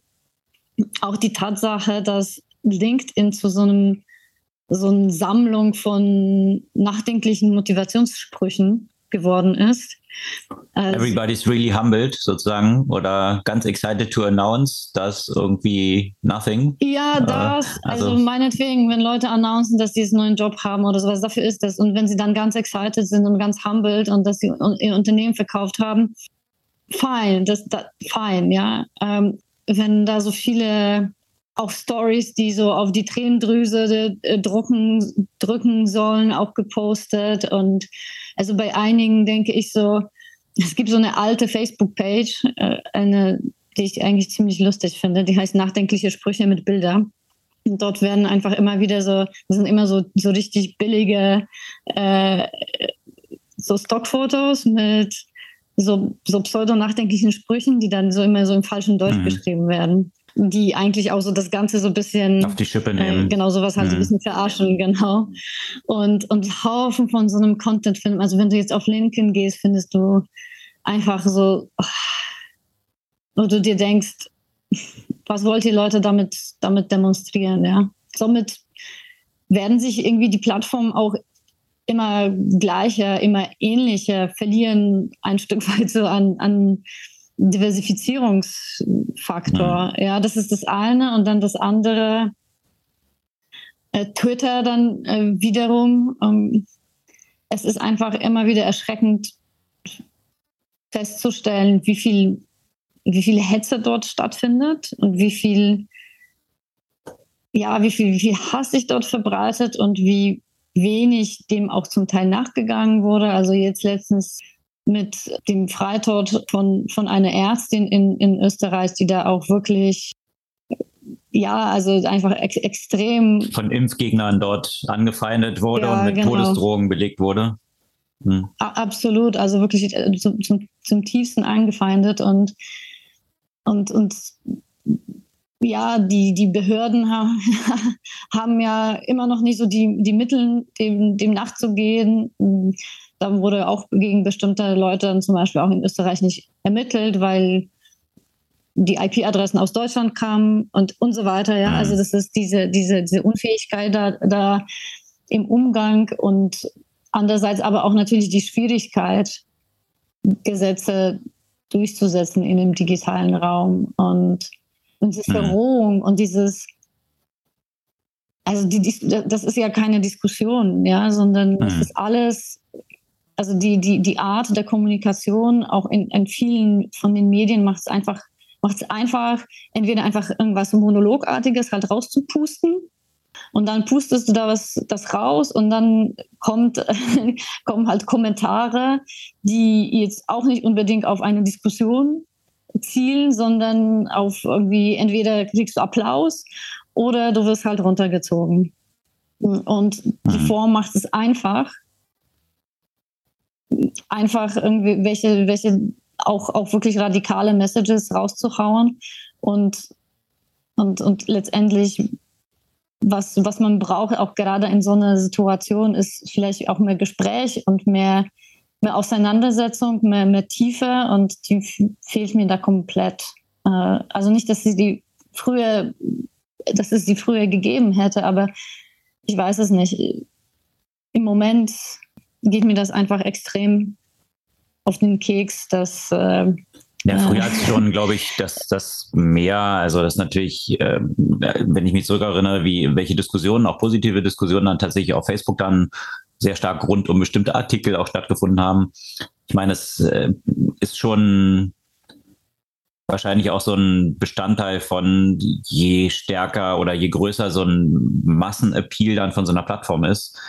auch die Tatsache, dass LinkedIn zu so einem so eine Sammlung von nachdenklichen Motivationssprüchen geworden ist. Also, Everybody's really humbled sozusagen oder ganz excited to announce, dass irgendwie nothing. Ja, äh, das. Äh, also, also meinetwegen, wenn Leute announcen, dass sie einen neuen Job haben oder sowas, dafür ist das. Und wenn sie dann ganz excited sind und ganz humbled und dass sie ihr Unternehmen verkauft haben, fein, das, das fein, ja. Ähm, wenn da so viele auch Stories, die so auf die Tränendrüse äh, drücken, drücken sollen, auch gepostet. Und also bei einigen denke ich so, es gibt so eine alte Facebook-Page, äh, eine, die ich eigentlich ziemlich lustig finde, die heißt Nachdenkliche Sprüche mit Bilder. Und dort werden einfach immer wieder so, das sind immer so, so richtig billige äh, so Stockfotos mit so, so pseudo-nachdenklichen Sprüchen, die dann so immer so im falschen Deutsch mhm. geschrieben werden die eigentlich auch so das Ganze so ein bisschen auf die Schippe nehmen. Äh, genau, sowas halt mhm. so ein bisschen verarschen, genau. Und, und Haufen von so einem Content finden. Also wenn du jetzt auf LinkedIn gehst, findest du einfach so, wo du dir denkst, was wollt ihr Leute damit, damit demonstrieren, ja? Somit werden sich irgendwie die Plattformen auch immer gleicher, immer ähnlicher, verlieren ein Stück weit so an, an Diversifizierungsfaktor. Mhm. Ja, das ist das eine. Und dann das andere, äh, Twitter dann äh, wiederum. Ähm, es ist einfach immer wieder erschreckend festzustellen, wie viel, wie viel Hetze dort stattfindet und wie viel, ja, wie viel, wie viel Hass sich dort verbreitet und wie wenig dem auch zum Teil nachgegangen wurde. Also jetzt letztens mit dem Freitod von, von einer Ärztin in, in Österreich, die da auch wirklich ja, also einfach ex extrem. Von Impfgegnern dort angefeindet wurde ja, und mit genau. Todesdrogen belegt wurde. Hm. Absolut, also wirklich äh, zum, zum, zum tiefsten angefeindet und, und, und ja, die, die Behörden ha haben ja immer noch nicht so die, die Mittel, dem, dem nachzugehen. Da wurde auch gegen bestimmte Leute zum Beispiel auch in Österreich nicht ermittelt, weil die IP-Adressen aus Deutschland kamen und, und so weiter. Ja, also das ist diese, diese, diese Unfähigkeit da, da im Umgang und andererseits aber auch natürlich die Schwierigkeit, Gesetze durchzusetzen in dem digitalen Raum und, und diese Verrohung und dieses also die, das ist ja keine Diskussion, ja, sondern es ist alles also die, die, die Art der Kommunikation auch in, in vielen von den Medien macht es einfach, macht es einfach, entweder einfach irgendwas Monologartiges halt rauszupusten und dann pustest du da was das raus und dann kommt, kommen halt Kommentare, die jetzt auch nicht unbedingt auf eine Diskussion zielen, sondern auf irgendwie entweder kriegst du Applaus oder du wirst halt runtergezogen. Und die mhm. Form macht es einfach einfach irgendwie welche, welche auch, auch wirklich radikale Messages rauszuhauen. Und Und, und letztendlich, was, was man braucht, auch gerade in so einer Situation, ist vielleicht auch mehr Gespräch und mehr, mehr Auseinandersetzung, mehr, mehr Tiefe und die fehlt mir da komplett. Äh, also nicht, dass sie die früher, dass es die früher gegeben hätte, aber ich weiß es nicht. Im Moment geht mir das einfach extrem auf den Keks, dass äh, ja, früher hat es schon, glaube ich, dass das mehr, also das natürlich, äh, wenn ich mich zurückerinnere, wie welche Diskussionen, auch positive Diskussionen dann tatsächlich auf Facebook dann sehr stark rund um bestimmte Artikel auch stattgefunden haben. Ich meine, es äh, ist schon wahrscheinlich auch so ein Bestandteil von je stärker oder je größer so ein Massenappeal dann von so einer Plattform ist,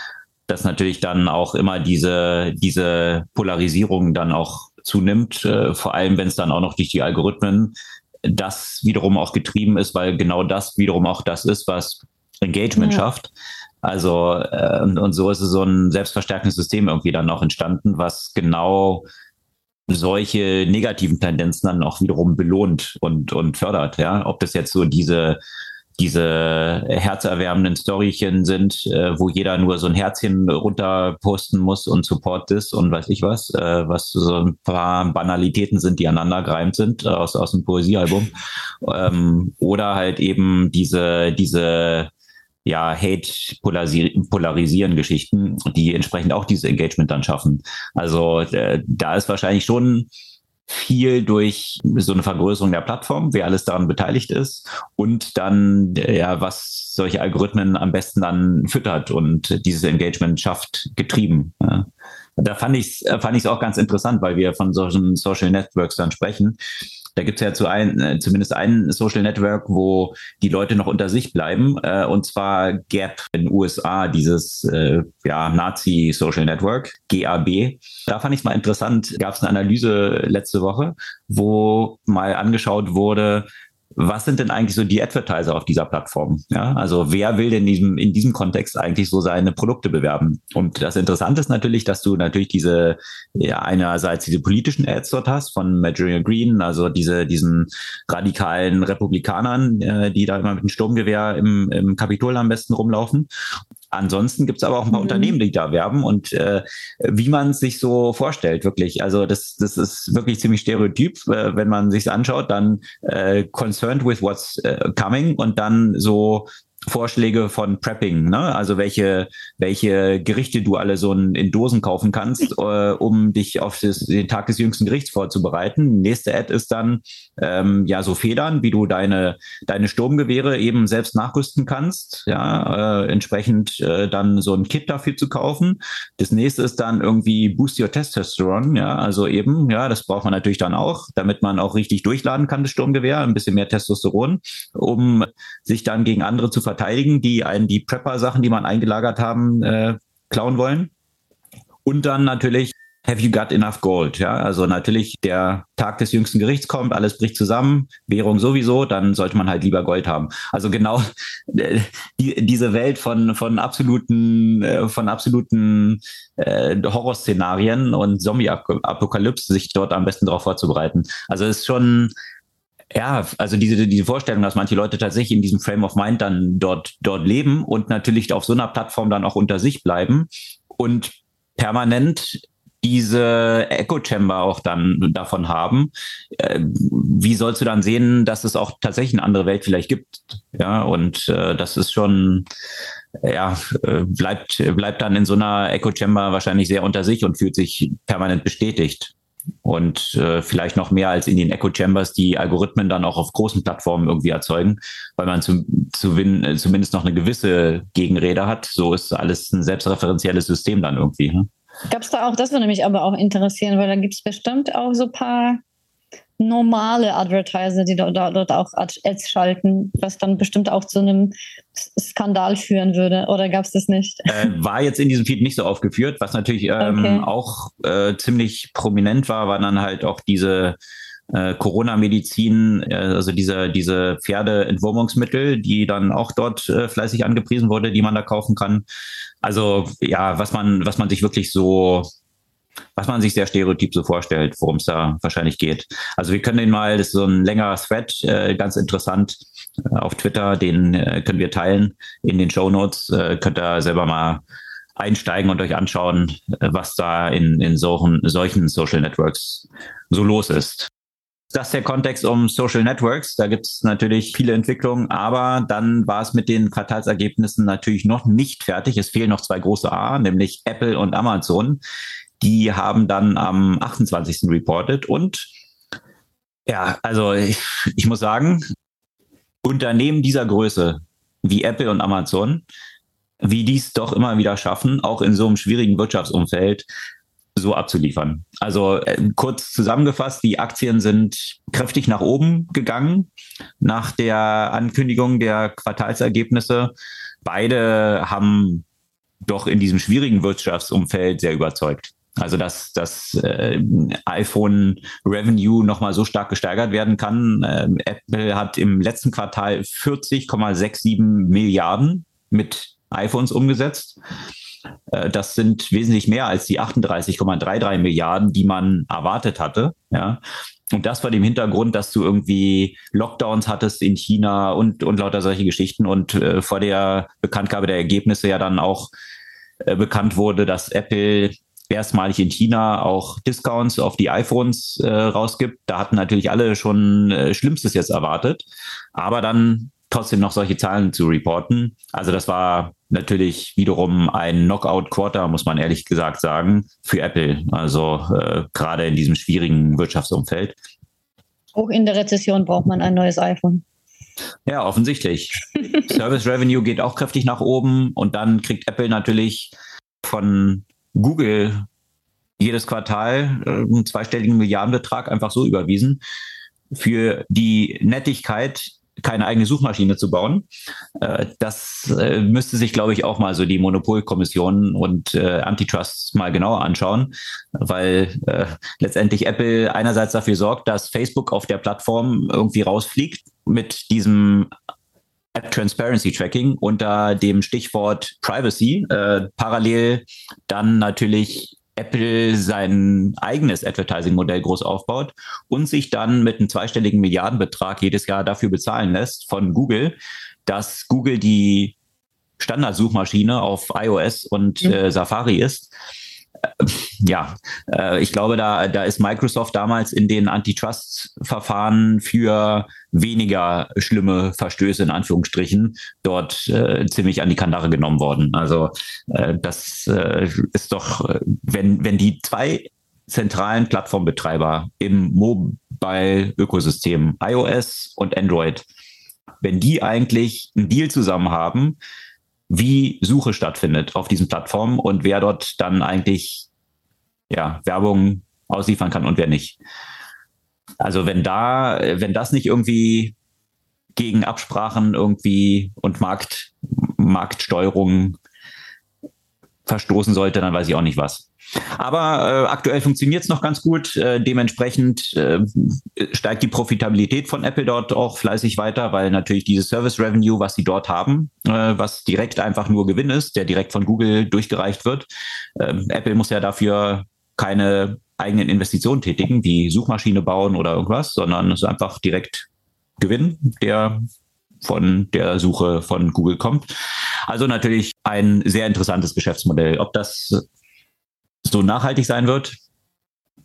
dass natürlich dann auch immer diese, diese Polarisierung dann auch zunimmt, äh, vor allem wenn es dann auch noch durch die Algorithmen das wiederum auch getrieben ist, weil genau das wiederum auch das ist, was Engagement ja. schafft. Also äh, und, und so ist es so ein selbstverstärkendes System irgendwie dann auch entstanden, was genau solche negativen Tendenzen dann auch wiederum belohnt und, und fördert, ja. Ob das jetzt so diese, diese herzerwärmenden Storychen sind, äh, wo jeder nur so ein Herzchen runter posten muss und Support ist und weiß ich was, äh, was so ein paar Banalitäten sind, die aneinandergereimt sind aus, aus dem Poesiealbum. Ähm, oder halt eben diese, diese ja, Hate-Polarisieren Geschichten, die entsprechend auch dieses Engagement dann schaffen. Also äh, da ist wahrscheinlich schon viel durch so eine Vergrößerung der Plattform, wer alles daran beteiligt ist und dann, ja, was solche Algorithmen am besten dann füttert und dieses Engagement schafft, getrieben. Ja. Da fand ich es fand ich's auch ganz interessant, weil wir von solchen Social Networks dann sprechen. Da gibt es ja zu ein, äh, zumindest ein Social Network, wo die Leute noch unter sich bleiben, äh, und zwar Gap in den USA, dieses äh, ja, Nazi-Social Network, GAB. Da fand ich es mal interessant, gab es eine Analyse letzte Woche, wo mal angeschaut wurde, was sind denn eigentlich so die Advertiser auf dieser Plattform? Ja, also wer will denn in diesem, in diesem Kontext eigentlich so seine Produkte bewerben? Und das Interessante ist natürlich, dass du natürlich diese, ja, einerseits diese politischen Ads dort hast von Marjorie Green, also diese, diesen radikalen Republikanern, äh, die da immer mit dem Sturmgewehr im, im Kapitol am besten rumlaufen. Ansonsten gibt es aber auch ein paar mhm. Unternehmen, die da werben und äh, wie man es sich so vorstellt, wirklich. Also das, das ist wirklich ziemlich stereotyp, äh, wenn man sich anschaut, dann äh, concerned with what's äh, coming und dann so Vorschläge von Prepping, ne? also welche, welche Gerichte du alle so in, Dosen kaufen kannst, äh, um dich auf das, den Tag des jüngsten Gerichts vorzubereiten. Nächste Ad ist dann ähm, ja so Federn, wie du deine, deine Sturmgewehre eben selbst nachrüsten kannst, ja, äh, entsprechend äh, dann so ein Kit dafür zu kaufen. Das nächste ist dann irgendwie Boost Your Testosteron, ja, also eben, ja, das braucht man natürlich dann auch, damit man auch richtig durchladen kann, das Sturmgewehr, ein bisschen mehr Testosteron, um sich dann gegen andere zu verteidigen, die einen die Prepper-Sachen, die man eingelagert haben, äh, klauen wollen. Und dann natürlich Have you got enough gold? Ja, also natürlich der Tag des jüngsten Gerichts kommt, alles bricht zusammen, Währung sowieso, dann sollte man halt lieber Gold haben. Also genau die, diese Welt von von absoluten äh, von absoluten äh, Horrorszenarien und Zombie-Apokalypse sich dort am besten darauf vorzubereiten. Also ist schon ja, also diese, diese Vorstellung, dass manche Leute tatsächlich in diesem Frame of Mind dann dort, dort leben und natürlich auf so einer Plattform dann auch unter sich bleiben und permanent diese Echo Chamber auch dann davon haben. Äh, wie sollst du dann sehen, dass es auch tatsächlich eine andere Welt vielleicht gibt? Ja, und äh, das ist schon, ja, äh, bleibt, bleibt dann in so einer Echo Chamber wahrscheinlich sehr unter sich und fühlt sich permanent bestätigt und äh, vielleicht noch mehr als in den Echo Chambers die Algorithmen dann auch auf großen Plattformen irgendwie erzeugen, weil man zu, zu win, äh, zumindest noch eine gewisse Gegenrede hat. So ist alles ein selbstreferenzielles System dann irgendwie. Ne? Gab es da auch, das würde mich aber auch interessieren, weil da gibt es bestimmt auch so ein paar normale Advertiser, die dort, dort auch Ads schalten, was dann bestimmt auch zu einem Skandal führen würde. Oder gab es das nicht? Äh, war jetzt in diesem Feed nicht so aufgeführt. Was natürlich ähm, okay. auch äh, ziemlich prominent war, war dann halt auch diese äh, Corona-Medizin, äh, also diese, diese Pferdeentwurmungsmittel, die dann auch dort äh, fleißig angepriesen wurde, die man da kaufen kann. Also ja, was man, was man sich wirklich so was man sich sehr stereotyp so vorstellt, worum es da wahrscheinlich geht. Also wir können den mal, das ist so ein längerer Thread, äh, ganz interessant, auf Twitter, den äh, können wir teilen in den Show Notes. Äh, könnt ihr selber mal einsteigen und euch anschauen, äh, was da in, in solchen, solchen Social Networks so los ist. Das ist der Kontext um Social Networks. Da gibt es natürlich viele Entwicklungen, aber dann war es mit den Quartalsergebnissen natürlich noch nicht fertig. Es fehlen noch zwei große A, nämlich Apple und Amazon. Die haben dann am 28. reported und ja, also ich, ich muss sagen, Unternehmen dieser Größe wie Apple und Amazon, wie die es doch immer wieder schaffen, auch in so einem schwierigen Wirtschaftsumfeld so abzuliefern. Also äh, kurz zusammengefasst, die Aktien sind kräftig nach oben gegangen nach der Ankündigung der Quartalsergebnisse. Beide haben doch in diesem schwierigen Wirtschaftsumfeld sehr überzeugt. Also dass das äh, iPhone Revenue nochmal so stark gesteigert werden kann. Ähm, Apple hat im letzten Quartal 40,67 Milliarden mit iPhones umgesetzt. Äh, das sind wesentlich mehr als die 38,33 Milliarden, die man erwartet hatte. Ja. Und das vor dem Hintergrund, dass du irgendwie Lockdowns hattest in China und, und lauter solche Geschichten und äh, vor der Bekanntgabe der Ergebnisse ja dann auch äh, bekannt wurde, dass Apple erstmalig in China auch Discounts auf die iPhones äh, rausgibt. Da hatten natürlich alle schon äh, Schlimmstes jetzt erwartet. Aber dann trotzdem noch solche Zahlen zu reporten. Also das war natürlich wiederum ein Knockout-Quarter, muss man ehrlich gesagt sagen, für Apple. Also äh, gerade in diesem schwierigen Wirtschaftsumfeld. Auch in der Rezession braucht man ein neues iPhone. Ja, offensichtlich. Service Revenue geht auch kräftig nach oben und dann kriegt Apple natürlich von Google jedes Quartal äh, einen zweistelligen Milliardenbetrag einfach so überwiesen für die Nettigkeit keine eigene Suchmaschine zu bauen. Äh, das äh, müsste sich, glaube ich, auch mal so die Monopolkommission und äh, Antitrust mal genauer anschauen, weil letztendlich Apple einerseits dafür sorgt, dass Facebook auf der Plattform irgendwie rausfliegt mit diesem App Transparency Tracking unter dem Stichwort Privacy. parallel dann natürlich Apple sein eigenes Advertising-Modell groß aufbaut und sich dann mit einem zweistelligen Milliardenbetrag jedes Jahr dafür bezahlen lässt von Google, dass Google die Standardsuchmaschine auf iOS und mhm. äh, Safari ist ja, äh, ich glaube, da, da ist Microsoft damals in den Antitrust-Verfahren für weniger schlimme Verstöße in Anführungsstrichen dort äh, ziemlich an die Kandare genommen worden. Also äh, das äh, ist doch, wenn, wenn die zwei zentralen Plattformbetreiber im Mobile-Ökosystem, iOS und Android, wenn die eigentlich einen Deal zusammen haben, wie Suche stattfindet auf diesen Plattformen und wer dort dann eigentlich ja, Werbung ausliefern kann und wer nicht. Also wenn da, wenn das nicht irgendwie gegen Absprachen irgendwie und Markt, Marktsteuerung verstoßen sollte, dann weiß ich auch nicht was. Aber äh, aktuell funktioniert es noch ganz gut. Äh, dementsprechend äh, steigt die Profitabilität von Apple dort auch fleißig weiter, weil natürlich dieses Service Revenue, was sie dort haben, äh, was direkt einfach nur Gewinn ist, der direkt von Google durchgereicht wird. Ähm, Apple muss ja dafür keine eigenen Investitionen tätigen, wie Suchmaschine bauen oder irgendwas, sondern es ist einfach direkt Gewinn, der von der Suche von Google kommt. Also natürlich ein sehr interessantes Geschäftsmodell. Ob das so nachhaltig sein wird,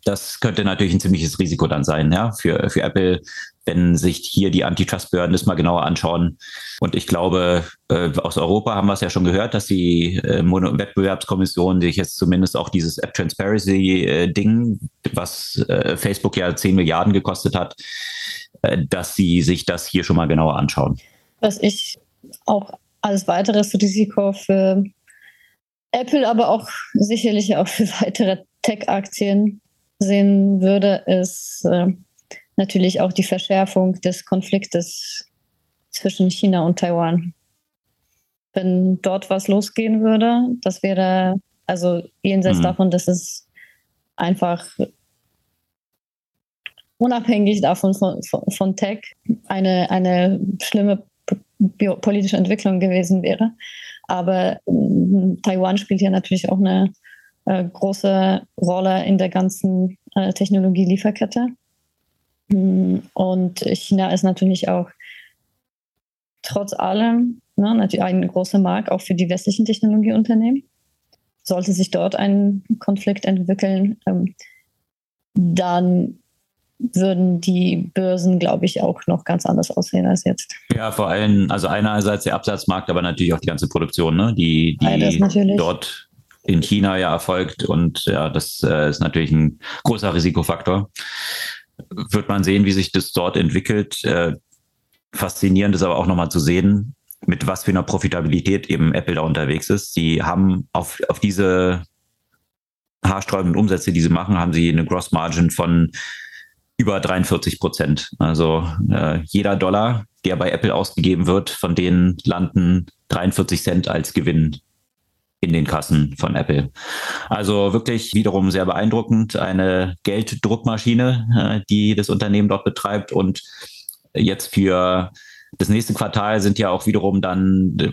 das könnte natürlich ein ziemliches Risiko dann sein, ja, für, für Apple, wenn sich hier die Antitrust-Behörden das mal genauer anschauen. Und ich glaube, äh, aus Europa haben wir es ja schon gehört, dass die äh, Wettbewerbskommission sich jetzt zumindest auch dieses App Transparency-Ding, äh, was äh, Facebook ja 10 Milliarden gekostet hat, äh, dass sie sich das hier schon mal genauer anschauen. Was ich auch als weiteres Risiko für Apple, aber auch sicherlich auch für weitere Tech-Aktien sehen würde, ist äh, natürlich auch die Verschärfung des Konfliktes zwischen China und Taiwan. Wenn dort was losgehen würde, das wäre also jenseits mhm. davon, dass es einfach unabhängig davon von, von, von Tech eine, eine schlimme politische Entwicklung gewesen wäre. Aber äh, Taiwan spielt ja natürlich auch eine äh, große Rolle in der ganzen äh, Technologie-Lieferkette. Mm, und China ist natürlich auch trotz allem ne, natürlich ein großer Markt auch für die westlichen Technologieunternehmen. Sollte sich dort ein Konflikt entwickeln, ähm, dann würden die Börsen, glaube ich, auch noch ganz anders aussehen als jetzt. Ja, vor allem, also einerseits der Absatzmarkt, aber natürlich auch die ganze Produktion, ne? die, die dort in China ja erfolgt. Und ja, das äh, ist natürlich ein großer Risikofaktor. Wird man sehen, wie sich das dort entwickelt. Äh, faszinierend ist aber auch nochmal zu sehen, mit was für einer Profitabilität eben Apple da unterwegs ist. Sie haben auf, auf diese haarsträubenden Umsätze, die sie machen, haben sie eine Gross Margin von über 43 Prozent. Also äh, jeder Dollar, der bei Apple ausgegeben wird, von denen landen 43 Cent als Gewinn in den Kassen von Apple. Also wirklich wiederum sehr beeindruckend. Eine Gelddruckmaschine, äh, die das Unternehmen dort betreibt und jetzt für das nächste Quartal sind ja auch wiederum dann äh,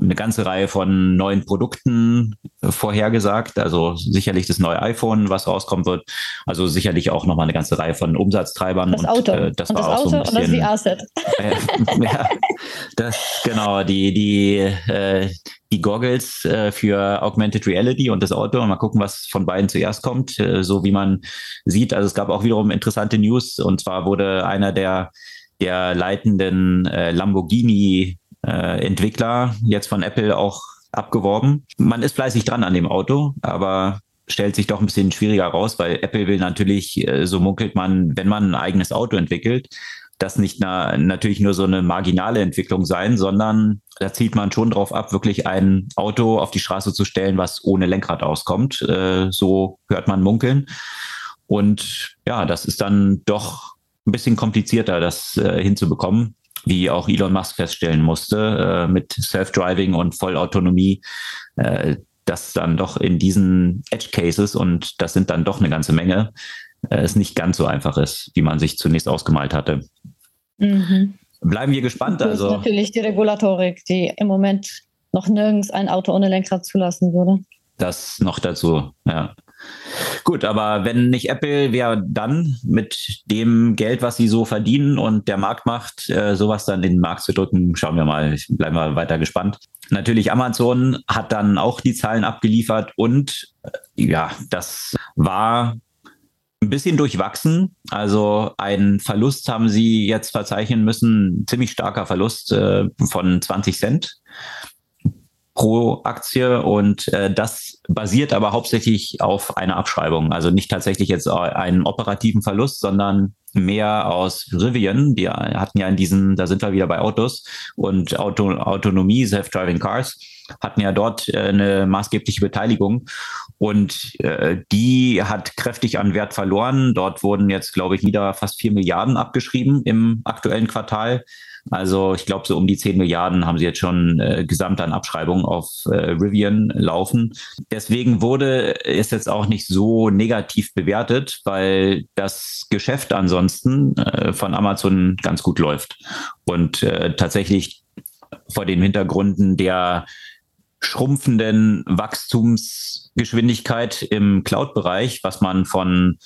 eine ganze Reihe von neuen Produkten äh, vorhergesagt. Also sicherlich das neue iPhone, was rauskommen wird. Also sicherlich auch nochmal eine ganze Reihe von Umsatztreibern. Das Auto. Und, äh, das und war das Auto so bisschen, und das VR-Set. Äh, ja, das, genau, die, die, äh, die Goggles äh, für Augmented Reality und das Auto. Mal gucken, was von beiden zuerst kommt. Äh, so wie man sieht. Also es gab auch wiederum interessante News. Und zwar wurde einer der der leitenden äh, Lamborghini-Entwickler äh, jetzt von Apple auch abgeworben. Man ist fleißig dran an dem Auto, aber stellt sich doch ein bisschen schwieriger raus, weil Apple will natürlich, äh, so munkelt man, wenn man ein eigenes Auto entwickelt, das nicht na, natürlich nur so eine marginale Entwicklung sein, sondern da zielt man schon drauf ab, wirklich ein Auto auf die Straße zu stellen, was ohne Lenkrad auskommt. Äh, so hört man munkeln. Und ja, das ist dann doch ein bisschen komplizierter, das äh, hinzubekommen, wie auch Elon Musk feststellen musste, äh, mit Self-Driving und Vollautonomie, äh, dass dann doch in diesen Edge Cases, und das sind dann doch eine ganze Menge, äh, es nicht ganz so einfach ist, wie man sich zunächst ausgemalt hatte. Mhm. Bleiben wir gespannt. Das also. ist natürlich die Regulatorik, die im Moment noch nirgends ein Auto ohne Lenkrad zulassen würde. Das noch dazu, ja. Gut, aber wenn nicht Apple, wer dann mit dem Geld, was sie so verdienen und der Markt macht, äh, sowas dann in den Markt zu drücken, schauen wir mal, bleiben wir weiter gespannt. Natürlich Amazon hat dann auch die Zahlen abgeliefert und äh, ja, das war ein bisschen durchwachsen. Also ein Verlust haben sie jetzt verzeichnen müssen, ziemlich starker Verlust äh, von 20 Cent pro Aktie und äh, das basiert aber hauptsächlich auf einer Abschreibung. Also nicht tatsächlich jetzt einen operativen Verlust, sondern mehr aus Rivian. Die hatten ja in diesen, da sind wir wieder bei Autos und Auto, Autonomie, Self-Driving Cars, hatten ja dort äh, eine maßgebliche Beteiligung und äh, die hat kräftig an Wert verloren. Dort wurden jetzt, glaube ich, wieder fast vier Milliarden abgeschrieben im aktuellen Quartal. Also ich glaube, so um die 10 Milliarden haben sie jetzt schon äh, gesamt an Abschreibungen auf äh, Rivian laufen. Deswegen wurde es jetzt auch nicht so negativ bewertet, weil das Geschäft ansonsten äh, von Amazon ganz gut läuft. Und äh, tatsächlich vor den Hintergründen der schrumpfenden Wachstumsgeschwindigkeit im Cloud-Bereich, was man von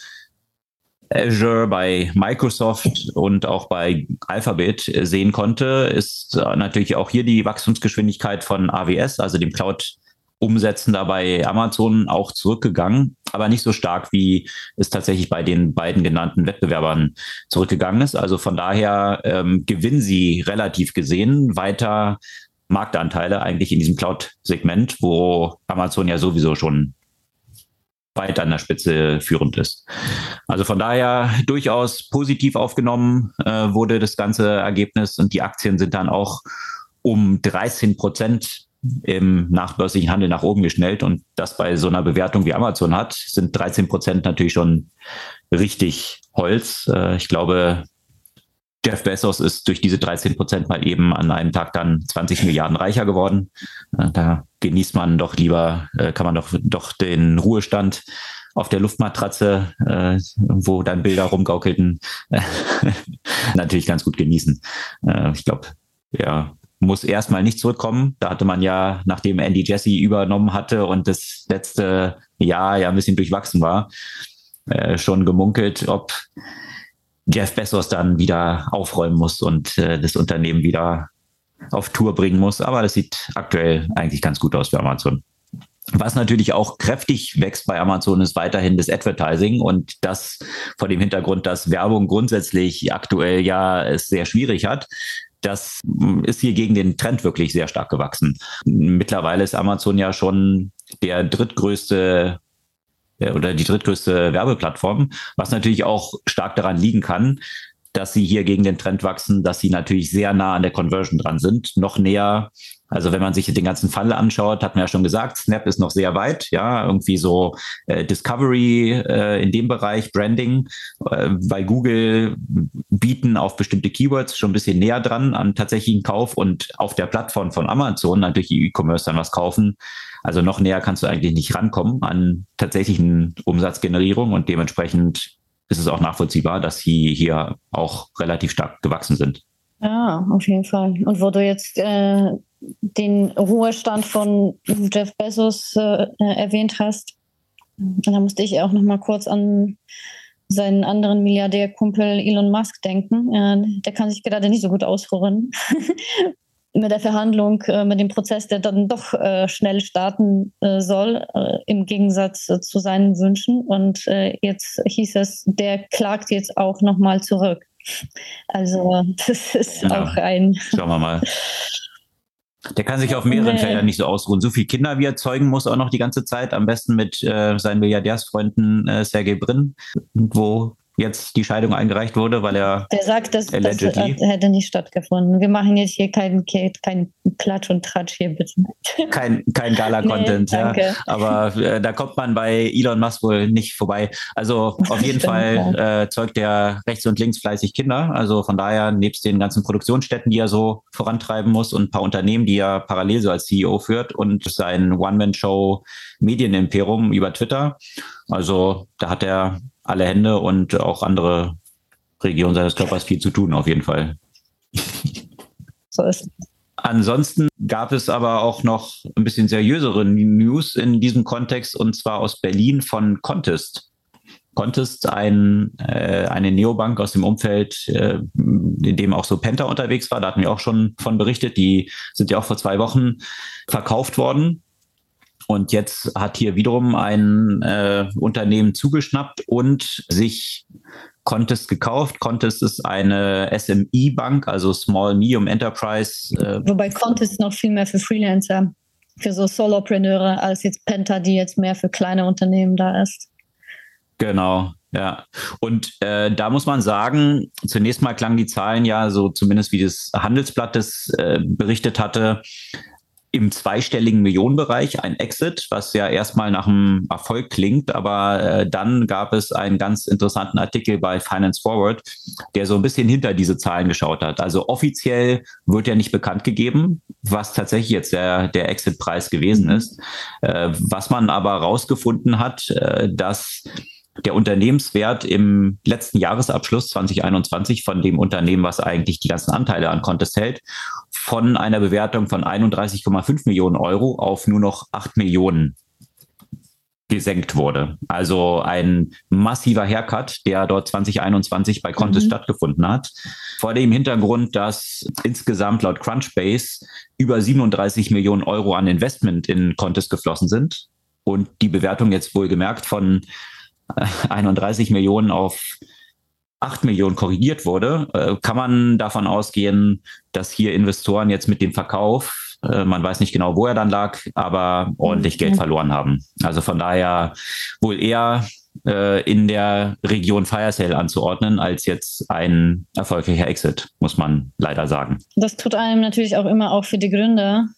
Azure bei Microsoft und auch bei Alphabet sehen konnte, ist natürlich auch hier die Wachstumsgeschwindigkeit von AWS, also dem Cloud Umsätzen da bei Amazon auch zurückgegangen, aber nicht so stark, wie es tatsächlich bei den beiden genannten Wettbewerbern zurückgegangen ist. Also von daher ähm, gewinnen sie relativ gesehen weiter Marktanteile eigentlich in diesem Cloud-Segment, wo Amazon ja sowieso schon weit an der Spitze führend ist. Also von daher durchaus positiv aufgenommen äh, wurde das ganze Ergebnis und die Aktien sind dann auch um 13 Prozent im nachbörslichen Handel nach oben geschnellt und das bei so einer Bewertung wie Amazon hat, sind 13 Prozent natürlich schon richtig Holz. Äh, ich glaube, Jeff Bezos ist durch diese 13 Prozent mal eben an einem Tag dann 20 Milliarden reicher geworden. Äh, da genießt man doch lieber, äh, kann man doch, doch den Ruhestand auf der Luftmatratze, äh, wo dann Bilder rumgaukelten, natürlich ganz gut genießen. Ich glaube, ja, muss erstmal nicht zurückkommen. Da hatte man ja, nachdem Andy Jesse übernommen hatte und das letzte Jahr ja ein bisschen durchwachsen war, schon gemunkelt, ob Jeff Bezos dann wieder aufräumen muss und äh, das Unternehmen wieder auf Tour bringen muss. Aber das sieht aktuell eigentlich ganz gut aus für Amazon. Was natürlich auch kräftig wächst bei Amazon ist weiterhin das Advertising und das vor dem Hintergrund, dass Werbung grundsätzlich aktuell ja es sehr schwierig hat. Das ist hier gegen den Trend wirklich sehr stark gewachsen. Mittlerweile ist Amazon ja schon der drittgrößte oder die drittgrößte Werbeplattform, was natürlich auch stark daran liegen kann, dass sie hier gegen den Trend wachsen, dass sie natürlich sehr nah an der Conversion dran sind, noch näher. Also wenn man sich den ganzen Fall anschaut, hat man ja schon gesagt, Snap ist noch sehr weit, ja, irgendwie so äh, Discovery äh, in dem Bereich, Branding, äh, weil Google bieten auf bestimmte Keywords schon ein bisschen näher dran an tatsächlichen Kauf und auf der Plattform von Amazon natürlich E-Commerce dann was kaufen. Also noch näher kannst du eigentlich nicht rankommen an tatsächlichen Umsatzgenerierung und dementsprechend ist es auch nachvollziehbar, dass sie hier auch relativ stark gewachsen sind. Ja, auf jeden Fall. Und wo du jetzt äh, den Ruhestand von Jeff Bezos äh, erwähnt hast, da musste ich auch noch mal kurz an seinen anderen Milliardärkumpel Elon Musk denken. Äh, der kann sich gerade nicht so gut ausruhen. mit der Verhandlung, äh, mit dem Prozess, der dann doch äh, schnell starten äh, soll, im Gegensatz zu seinen Wünschen. Und jetzt hieß es, der klagt jetzt auch nochmal zurück. Also das ist ja, auch ein. Schauen wir mal. Der kann sich auf mehreren nee. Feldern nicht so ausruhen. So viele Kinder, wie er zeugen muss, auch noch die ganze Zeit. Am besten mit äh, seinen Milliardärsfreunden äh, Sergey Brin, wo jetzt die Scheidung eingereicht wurde, weil er. Der sagt, dass das hätte nicht stattgefunden. Wir machen jetzt hier keinen kein Klatsch und Tratsch hier, bitte. Kein, kein Gala-Content, nee, ja. Aber äh, da kommt man bei Elon Musk wohl nicht vorbei. Also auf jeden Stimmt, Fall ja. äh, zeugt er rechts und links fleißig Kinder. Also von daher, nebst den ganzen Produktionsstätten, die er so vorantreiben muss und ein paar Unternehmen, die er parallel so als CEO führt und sein One-Man-Show Medienimperium über Twitter. Also da hat er alle Hände und auch andere Regionen seines Körpers viel zu tun, auf jeden Fall. So ist Ansonsten gab es aber auch noch ein bisschen seriösere News in diesem Kontext und zwar aus Berlin von Contest. Contest, ein, äh, eine Neobank aus dem Umfeld, äh, in dem auch so Penta unterwegs war. Da hatten wir auch schon von berichtet. Die sind ja auch vor zwei Wochen verkauft worden und jetzt hat hier wiederum ein äh, Unternehmen zugeschnappt und sich Contest gekauft. Contest ist eine SMI-Bank, also Small Medium Enterprise. Äh Wobei Contest noch viel mehr für Freelancer, für so Solopreneure, als jetzt Penta, die jetzt mehr für kleine Unternehmen da ist. Genau, ja. Und äh, da muss man sagen, zunächst mal klangen die Zahlen ja so, zumindest wie das Handelsblatt das äh, berichtet hatte, im zweistelligen Millionenbereich ein Exit, was ja erstmal nach einem Erfolg klingt, aber äh, dann gab es einen ganz interessanten Artikel bei Finance Forward, der so ein bisschen hinter diese Zahlen geschaut hat. Also offiziell wird ja nicht bekannt gegeben, was tatsächlich jetzt der, der Exit-Preis gewesen ist. Äh, was man aber rausgefunden hat, äh, dass der Unternehmenswert im letzten Jahresabschluss 2021 von dem Unternehmen, was eigentlich die ganzen Anteile an Contest hält, von einer Bewertung von 31,5 Millionen Euro auf nur noch 8 Millionen gesenkt wurde. Also ein massiver Haircut, der dort 2021 bei Contest mhm. stattgefunden hat. Vor dem Hintergrund, dass insgesamt laut Crunchbase über 37 Millionen Euro an Investment in Contest geflossen sind und die Bewertung jetzt wohl gemerkt von 31 Millionen auf 8 Millionen korrigiert wurde, äh, kann man davon ausgehen, dass hier Investoren jetzt mit dem Verkauf, äh, man weiß nicht genau, wo er dann lag, aber ordentlich Geld mhm. verloren haben. Also von daher wohl eher äh, in der Region Fire Sale anzuordnen, als jetzt ein erfolgreicher Exit, muss man leider sagen. Das tut einem natürlich auch immer auch für die Gründer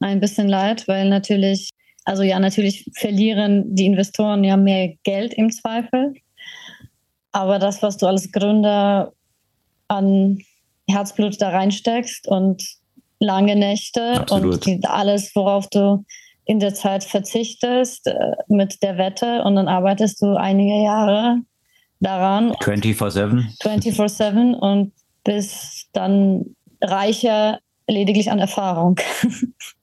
ein bisschen leid, weil natürlich also ja, natürlich verlieren die Investoren ja mehr Geld im Zweifel. Aber das, was du als Gründer an Herzblut da reinsteckst und lange Nächte Absolut. und alles, worauf du in der Zeit verzichtest äh, mit der Wette und dann arbeitest du einige Jahre daran. 24-7. 24-7 und bist dann reicher lediglich an Erfahrung.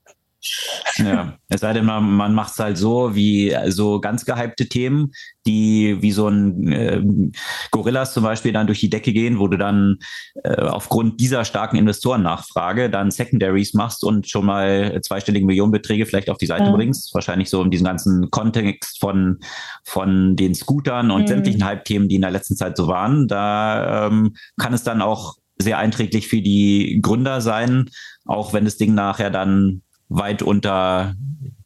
Ja, es sei denn, man, man macht es halt so wie so ganz gehypte Themen, die wie so ein äh, Gorillas zum Beispiel dann durch die Decke gehen, wo du dann äh, aufgrund dieser starken Investorennachfrage dann Secondaries machst und schon mal zweistellige Millionenbeträge vielleicht auf die Seite ja. bringst. Wahrscheinlich so in diesem ganzen Kontext von, von den Scootern und mhm. sämtlichen Hype-Themen, die in der letzten Zeit so waren. Da ähm, kann es dann auch sehr einträglich für die Gründer sein, auch wenn das Ding nachher dann weit unter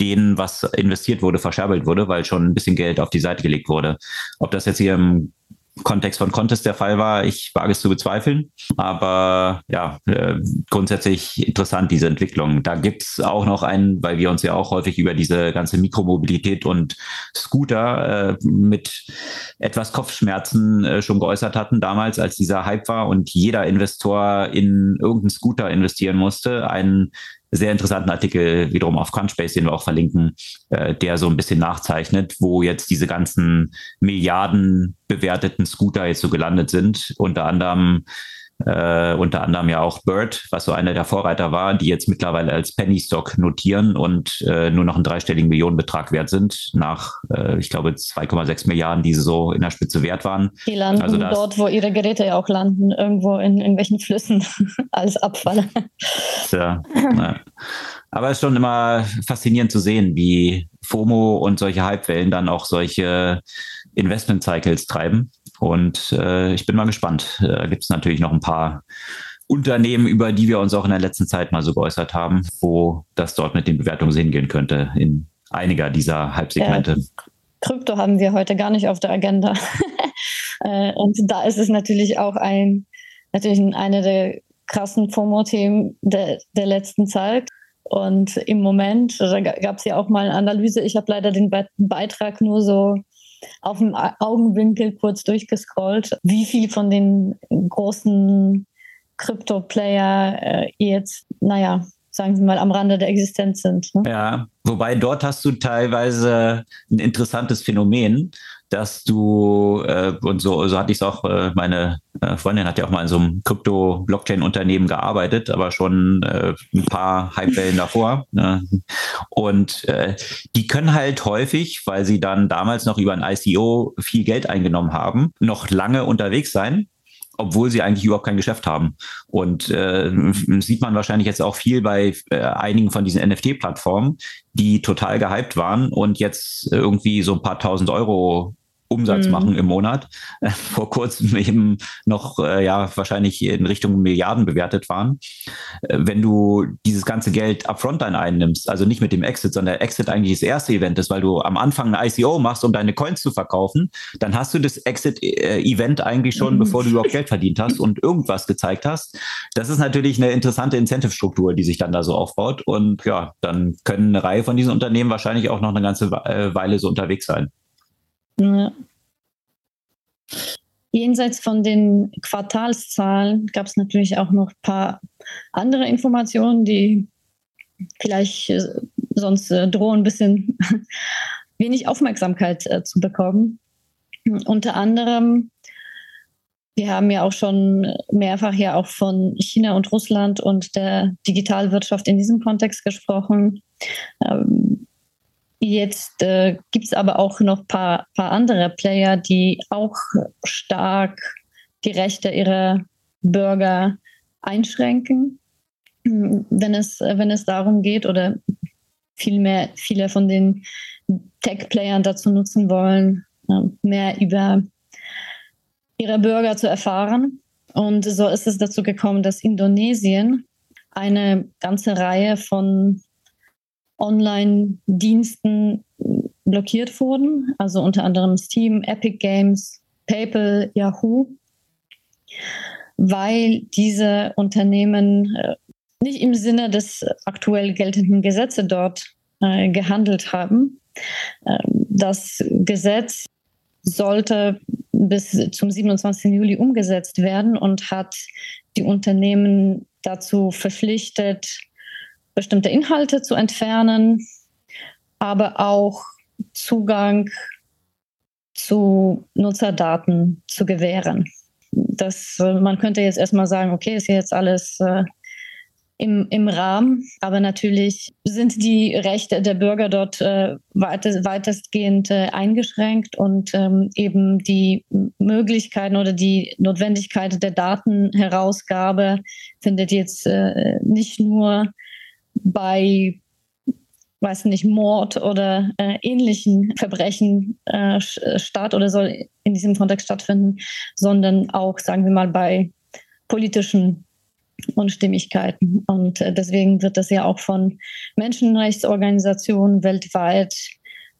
denen, was investiert wurde, verscherbelt wurde, weil schon ein bisschen Geld auf die Seite gelegt wurde. Ob das jetzt hier im Kontext von Contest der Fall war, ich wage es zu bezweifeln. Aber ja, äh, grundsätzlich interessant, diese Entwicklung. Da gibt's auch noch einen, weil wir uns ja auch häufig über diese ganze Mikromobilität und Scooter äh, mit etwas Kopfschmerzen äh, schon geäußert hatten, damals, als dieser Hype war und jeder Investor in irgendeinen Scooter investieren musste. Ein sehr interessanten Artikel wiederum auf Crunchbase, den wir auch verlinken, äh, der so ein bisschen nachzeichnet, wo jetzt diese ganzen Milliarden bewerteten Scooter jetzt so gelandet sind. Unter anderem äh, unter anderem ja auch Bird, was so einer der Vorreiter war, die jetzt mittlerweile als Penny Stock notieren und äh, nur noch einen dreistelligen Millionenbetrag wert sind, nach, äh, ich glaube, 2,6 Milliarden, die sie so in der Spitze wert waren. Die landen also dort, wo ihre Geräte ja auch landen, irgendwo in irgendwelchen Flüssen als Abfall. Ja, ja. Aber es ist schon immer faszinierend zu sehen, wie FOMO und solche Hypewellen dann auch solche Investment-Cycles treiben. Und äh, ich bin mal gespannt. Da gibt es natürlich noch ein paar Unternehmen, über die wir uns auch in der letzten Zeit mal so geäußert haben, wo das dort mit den Bewertungen hingehen könnte in einiger dieser Halbsegmente. Ja, Krypto haben wir heute gar nicht auf der Agenda. Äh, und da ist es natürlich auch ein, natürlich eine der krassen FOMO-Themen der, der letzten Zeit. Und im Moment, da gab es ja auch mal eine Analyse, ich habe leider den Beitrag nur so auf dem Augenwinkel kurz durchgescrollt, wie viel von den großen Krypto-Player äh, jetzt, naja, sagen Sie mal, am Rande der Existenz sind. Ne? Ja, wobei dort hast du teilweise ein interessantes Phänomen dass du, äh, und so, so hatte ich es auch, äh, meine äh, Freundin hat ja auch mal in so einem Krypto-Blockchain-Unternehmen gearbeitet, aber schon äh, ein paar Hypewellen davor. Ne? Und äh, die können halt häufig, weil sie dann damals noch über ein ICO viel Geld eingenommen haben, noch lange unterwegs sein obwohl sie eigentlich überhaupt kein Geschäft haben. Und äh, sieht man wahrscheinlich jetzt auch viel bei äh, einigen von diesen NFT-Plattformen, die total gehypt waren und jetzt irgendwie so ein paar tausend Euro Umsatz mhm. machen im Monat. Äh, vor kurzem eben noch, äh, ja, wahrscheinlich in Richtung Milliarden bewertet waren. Äh, wenn du dieses ganze Geld upfront dann einnimmst, also nicht mit dem Exit, sondern der Exit eigentlich das erste Event ist, weil du am Anfang ein ICO machst, um deine Coins zu verkaufen, dann hast du das Exit-Event eigentlich schon, mhm. bevor du überhaupt Geld verdient hast und irgendwas gezeigt hast. Das ist natürlich eine interessante Incentive-Struktur, die sich dann da so aufbaut. Und ja, dann können eine Reihe von diesen Unternehmen wahrscheinlich auch noch eine ganze Weile so unterwegs sein. Ja. Jenseits von den Quartalszahlen gab es natürlich auch noch ein paar andere Informationen, die vielleicht äh, sonst äh, drohen, ein bisschen wenig Aufmerksamkeit äh, zu bekommen. Unter anderem, wir haben ja auch schon mehrfach ja auch von China und Russland und der Digitalwirtschaft in diesem Kontext gesprochen. Ähm, Jetzt äh, gibt es aber auch noch ein paar, paar andere Player, die auch stark die Rechte ihrer Bürger einschränken, wenn es, wenn es darum geht oder vielmehr viele von den Tech-Playern dazu nutzen wollen, äh, mehr über ihre Bürger zu erfahren. Und so ist es dazu gekommen, dass Indonesien eine ganze Reihe von Online-Diensten blockiert wurden, also unter anderem Steam, Epic Games, PayPal, Yahoo, weil diese Unternehmen äh, nicht im Sinne des aktuell geltenden Gesetzes dort äh, gehandelt haben. Ähm, das Gesetz sollte bis zum 27. Juli umgesetzt werden und hat die Unternehmen dazu verpflichtet, bestimmte Inhalte zu entfernen, aber auch Zugang zu Nutzerdaten zu gewähren. Das, man könnte jetzt erstmal sagen, okay, ist jetzt alles äh, im, im Rahmen. Aber natürlich sind die Rechte der Bürger dort äh, weite, weitestgehend äh, eingeschränkt und ähm, eben die Möglichkeiten oder die Notwendigkeit der Datenherausgabe findet jetzt äh, nicht nur bei weiß nicht, Mord oder äh, ähnlichen Verbrechen äh, statt oder soll in diesem Kontext stattfinden, sondern auch, sagen wir mal, bei politischen Unstimmigkeiten. Und äh, deswegen wird das ja auch von Menschenrechtsorganisationen weltweit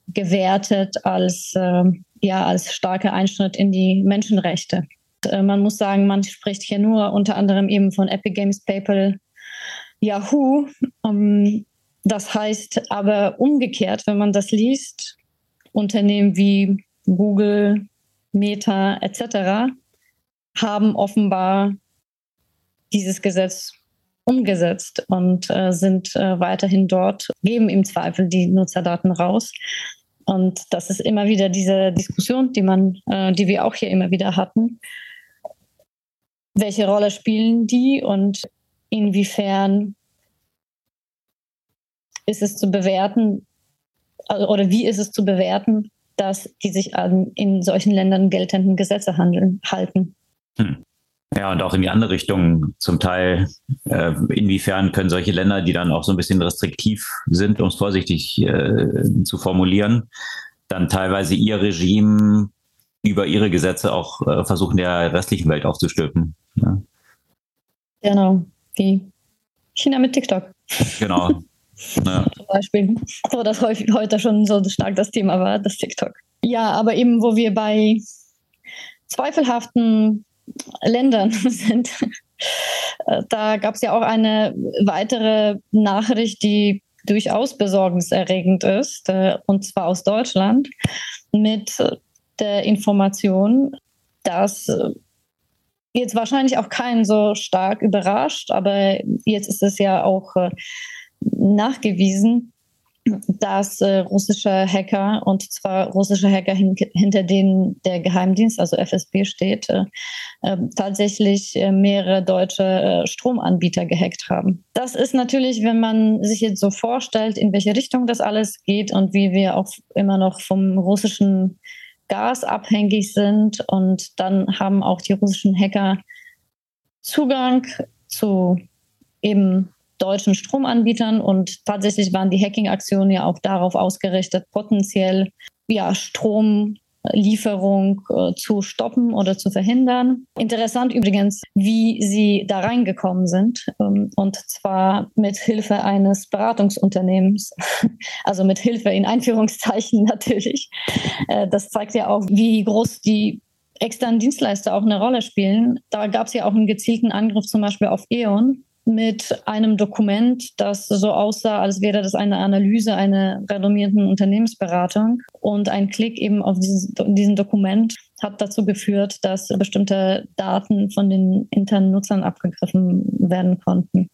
gewertet als, äh, ja, als starker Einschnitt in die Menschenrechte. Äh, man muss sagen, man spricht hier nur unter anderem eben von Epic Games, PayPal, Yahoo. Um, das heißt aber umgekehrt, wenn man das liest, Unternehmen wie Google, Meta etc. haben offenbar dieses Gesetz umgesetzt und äh, sind äh, weiterhin dort, geben im Zweifel die Nutzerdaten raus. Und das ist immer wieder diese Diskussion, die man, äh, die wir auch hier immer wieder hatten. Welche Rolle spielen die und inwiefern ist es zu bewerten also, oder wie ist es zu bewerten, dass die sich an in solchen Ländern geltenden Gesetze handeln, halten? Hm. Ja, und auch in die andere Richtung zum Teil. Äh, inwiefern können solche Länder, die dann auch so ein bisschen restriktiv sind, um es vorsichtig äh, zu formulieren, dann teilweise ihr Regime über ihre Gesetze auch äh, versuchen, der restlichen Welt aufzustülpen. Ja. Genau, wie China mit TikTok. Genau. Ja. Zum Beispiel, wo das häufig heute schon so stark das Thema war, das TikTok. Ja, aber eben, wo wir bei zweifelhaften Ländern sind. Äh, da gab es ja auch eine weitere Nachricht, die durchaus besorgniserregend ist, äh, und zwar aus Deutschland, mit der Information, dass äh, jetzt wahrscheinlich auch keinen so stark überrascht, aber jetzt ist es ja auch nachgewiesen, dass äh, russische Hacker, und zwar russische Hacker, hin hinter denen der Geheimdienst, also FSB steht, äh, äh, tatsächlich äh, mehrere deutsche äh, Stromanbieter gehackt haben. Das ist natürlich, wenn man sich jetzt so vorstellt, in welche Richtung das alles geht und wie wir auch immer noch vom russischen Gas abhängig sind. Und dann haben auch die russischen Hacker Zugang zu eben deutschen Stromanbietern und tatsächlich waren die Hacking-Aktionen ja auch darauf ausgerichtet, potenziell ja, Stromlieferung äh, zu stoppen oder zu verhindern. Interessant übrigens, wie sie da reingekommen sind. Ähm, und zwar mit Hilfe eines Beratungsunternehmens. Also mit Hilfe in Einführungszeichen natürlich. Äh, das zeigt ja auch, wie groß die externen Dienstleister auch eine Rolle spielen. Da gab es ja auch einen gezielten Angriff zum Beispiel auf E.ON, mit einem Dokument, das so aussah, als wäre das eine Analyse einer renommierten Unternehmensberatung. Und ein Klick eben auf dieses, diesen Dokument hat dazu geführt, dass bestimmte Daten von den internen Nutzern abgegriffen werden konnten.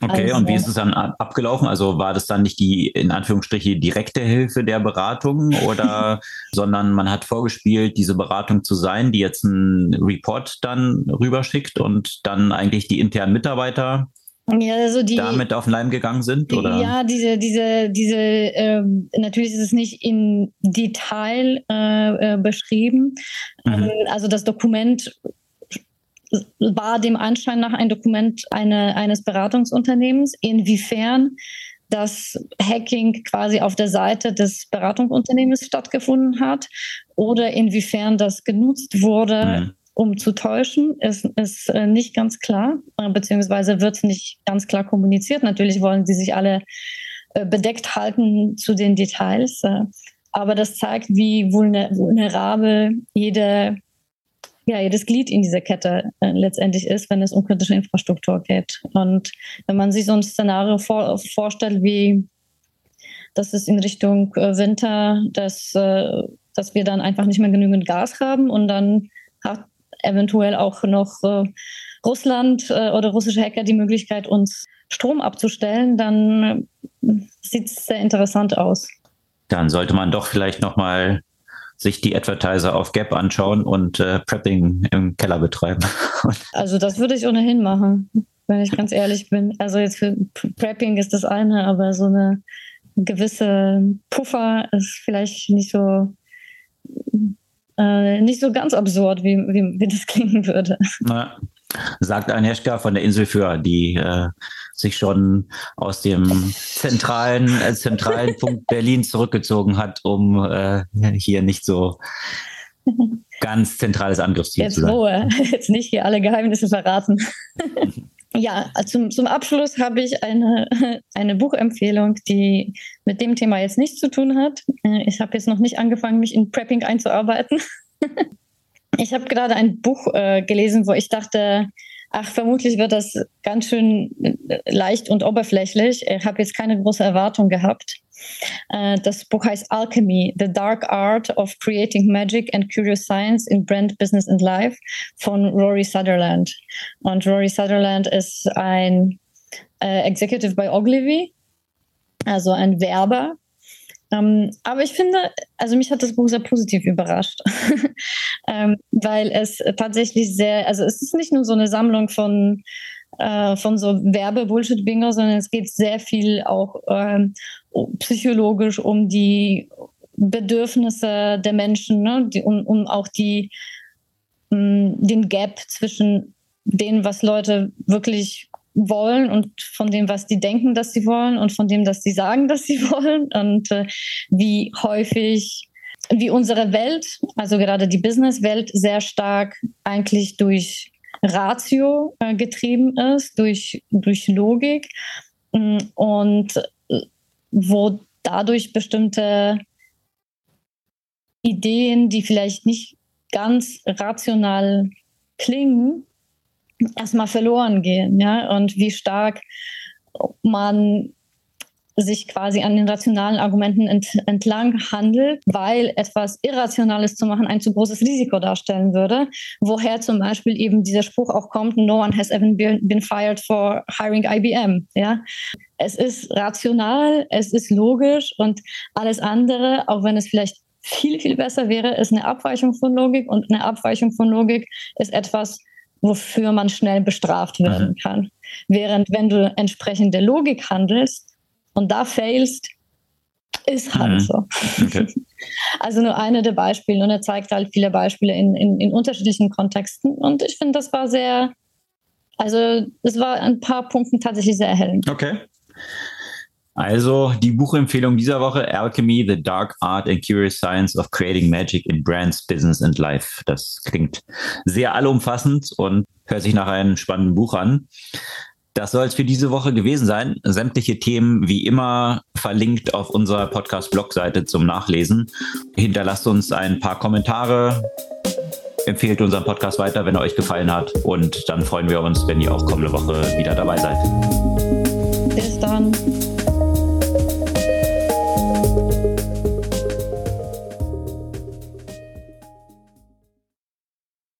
Okay, also, und wie ist es dann abgelaufen? Also war das dann nicht die in Anführungsstriche direkte Hilfe der Beratung oder sondern man hat vorgespielt, diese Beratung zu sein, die jetzt einen Report dann rüberschickt und dann eigentlich die internen Mitarbeiter ja, also die, damit auf den Leim gegangen sind? Oder? Ja, diese, diese, diese, ähm, natürlich ist es nicht in Detail äh, äh beschrieben. Mhm. Ähm, also das Dokument war dem Anschein nach ein Dokument eine, eines Beratungsunternehmens. Inwiefern das Hacking quasi auf der Seite des Beratungsunternehmens stattgefunden hat oder inwiefern das genutzt wurde, mhm. um zu täuschen, ist, ist äh, nicht ganz klar, beziehungsweise wird nicht ganz klar kommuniziert. Natürlich wollen sie sich alle äh, bedeckt halten zu den Details, äh, aber das zeigt, wie vulnerabel jede ja, jedes Glied in dieser Kette äh, letztendlich ist, wenn es um kritische Infrastruktur geht. Und wenn man sich so ein Szenario vor, vorstellt, wie dass es in Richtung äh, Winter, dass, äh, dass wir dann einfach nicht mehr genügend Gas haben und dann hat eventuell auch noch äh, Russland äh, oder russische Hacker die Möglichkeit, uns Strom abzustellen, dann äh, sieht es sehr interessant aus. Dann sollte man doch vielleicht nochmal sich die Advertiser auf Gap anschauen und äh, Prepping im Keller betreiben. also das würde ich ohnehin machen. wenn ich ganz ehrlich bin. Also jetzt für Prepping ist das eine, aber so eine gewisse Puffer ist vielleicht nicht so äh, nicht so ganz absurd, wie, wie, wie das klingen würde. Na, sagt Agnieszka von der Insel für, die äh, sich schon aus dem zentralen, äh, zentralen Punkt Berlin zurückgezogen hat, um äh, hier nicht so ganz zentrales Angriffsziel Jetzt zu sein. Ruhe, jetzt nicht hier alle Geheimnisse verraten. ja, zum, zum Abschluss habe ich eine, eine Buchempfehlung, die mit dem Thema jetzt nichts zu tun hat. Äh, ich habe jetzt noch nicht angefangen, mich in Prepping einzuarbeiten. Ich habe gerade ein Buch äh, gelesen, wo ich dachte, ach, vermutlich wird das ganz schön äh, leicht und oberflächlich. Ich habe jetzt keine große Erwartung gehabt. Äh, das Buch heißt Alchemy, The Dark Art of Creating Magic and Curious Science in Brand, Business and Life von Rory Sutherland. Und Rory Sutherland ist ein äh, Executive bei Ogilvy, also ein Werber. Ähm, aber ich finde, also mich hat das Buch sehr positiv überrascht, ähm, weil es tatsächlich sehr, also es ist nicht nur so eine Sammlung von äh, von so Werbe-Bullshit-Bingo, sondern es geht sehr viel auch ähm, psychologisch um die Bedürfnisse der Menschen, ne? die, um, um auch die, mh, mm, den Gap zwischen dem, was Leute wirklich wollen und von dem, was die denken, dass sie wollen und von dem, dass sie sagen, dass sie wollen und äh, wie häufig wie unsere Welt, also gerade die Businesswelt, sehr stark eigentlich durch Ratio äh, getrieben ist, durch, durch Logik mm, und äh, wo dadurch bestimmte Ideen, die vielleicht nicht ganz rational klingen, erstmal verloren gehen, ja, und wie stark man sich quasi an den rationalen Argumenten ent entlang handelt, weil etwas Irrationales zu machen ein zu großes Risiko darstellen würde. Woher zum Beispiel eben dieser Spruch auch kommt, no one has ever been fired for hiring IBM. Ja? Es ist rational, es ist logisch und alles andere, auch wenn es vielleicht viel, viel besser wäre, ist eine Abweichung von Logik und eine Abweichung von Logik ist etwas, wofür man schnell bestraft werden mhm. kann. Während wenn du entsprechende Logik handelst, und da failst, ist halt mhm. so. Okay. Also nur eine der Beispiele und er zeigt halt viele Beispiele in, in, in unterschiedlichen Kontexten und ich finde, das war sehr, also es war ein paar Punkten tatsächlich sehr erhellend. Okay. Also die Buchempfehlung dieser Woche, Alchemy, The Dark Art and Curious Science of Creating Magic in Brands, Business and Life. Das klingt sehr allumfassend und hört sich nach einem spannenden Buch an. Das soll es für diese Woche gewesen sein. Sämtliche Themen wie immer verlinkt auf unserer Podcast-Blogseite zum Nachlesen. Hinterlasst uns ein paar Kommentare, empfehlt unseren Podcast weiter, wenn er euch gefallen hat. Und dann freuen wir uns, wenn ihr auch kommende Woche wieder dabei seid. Bis dann.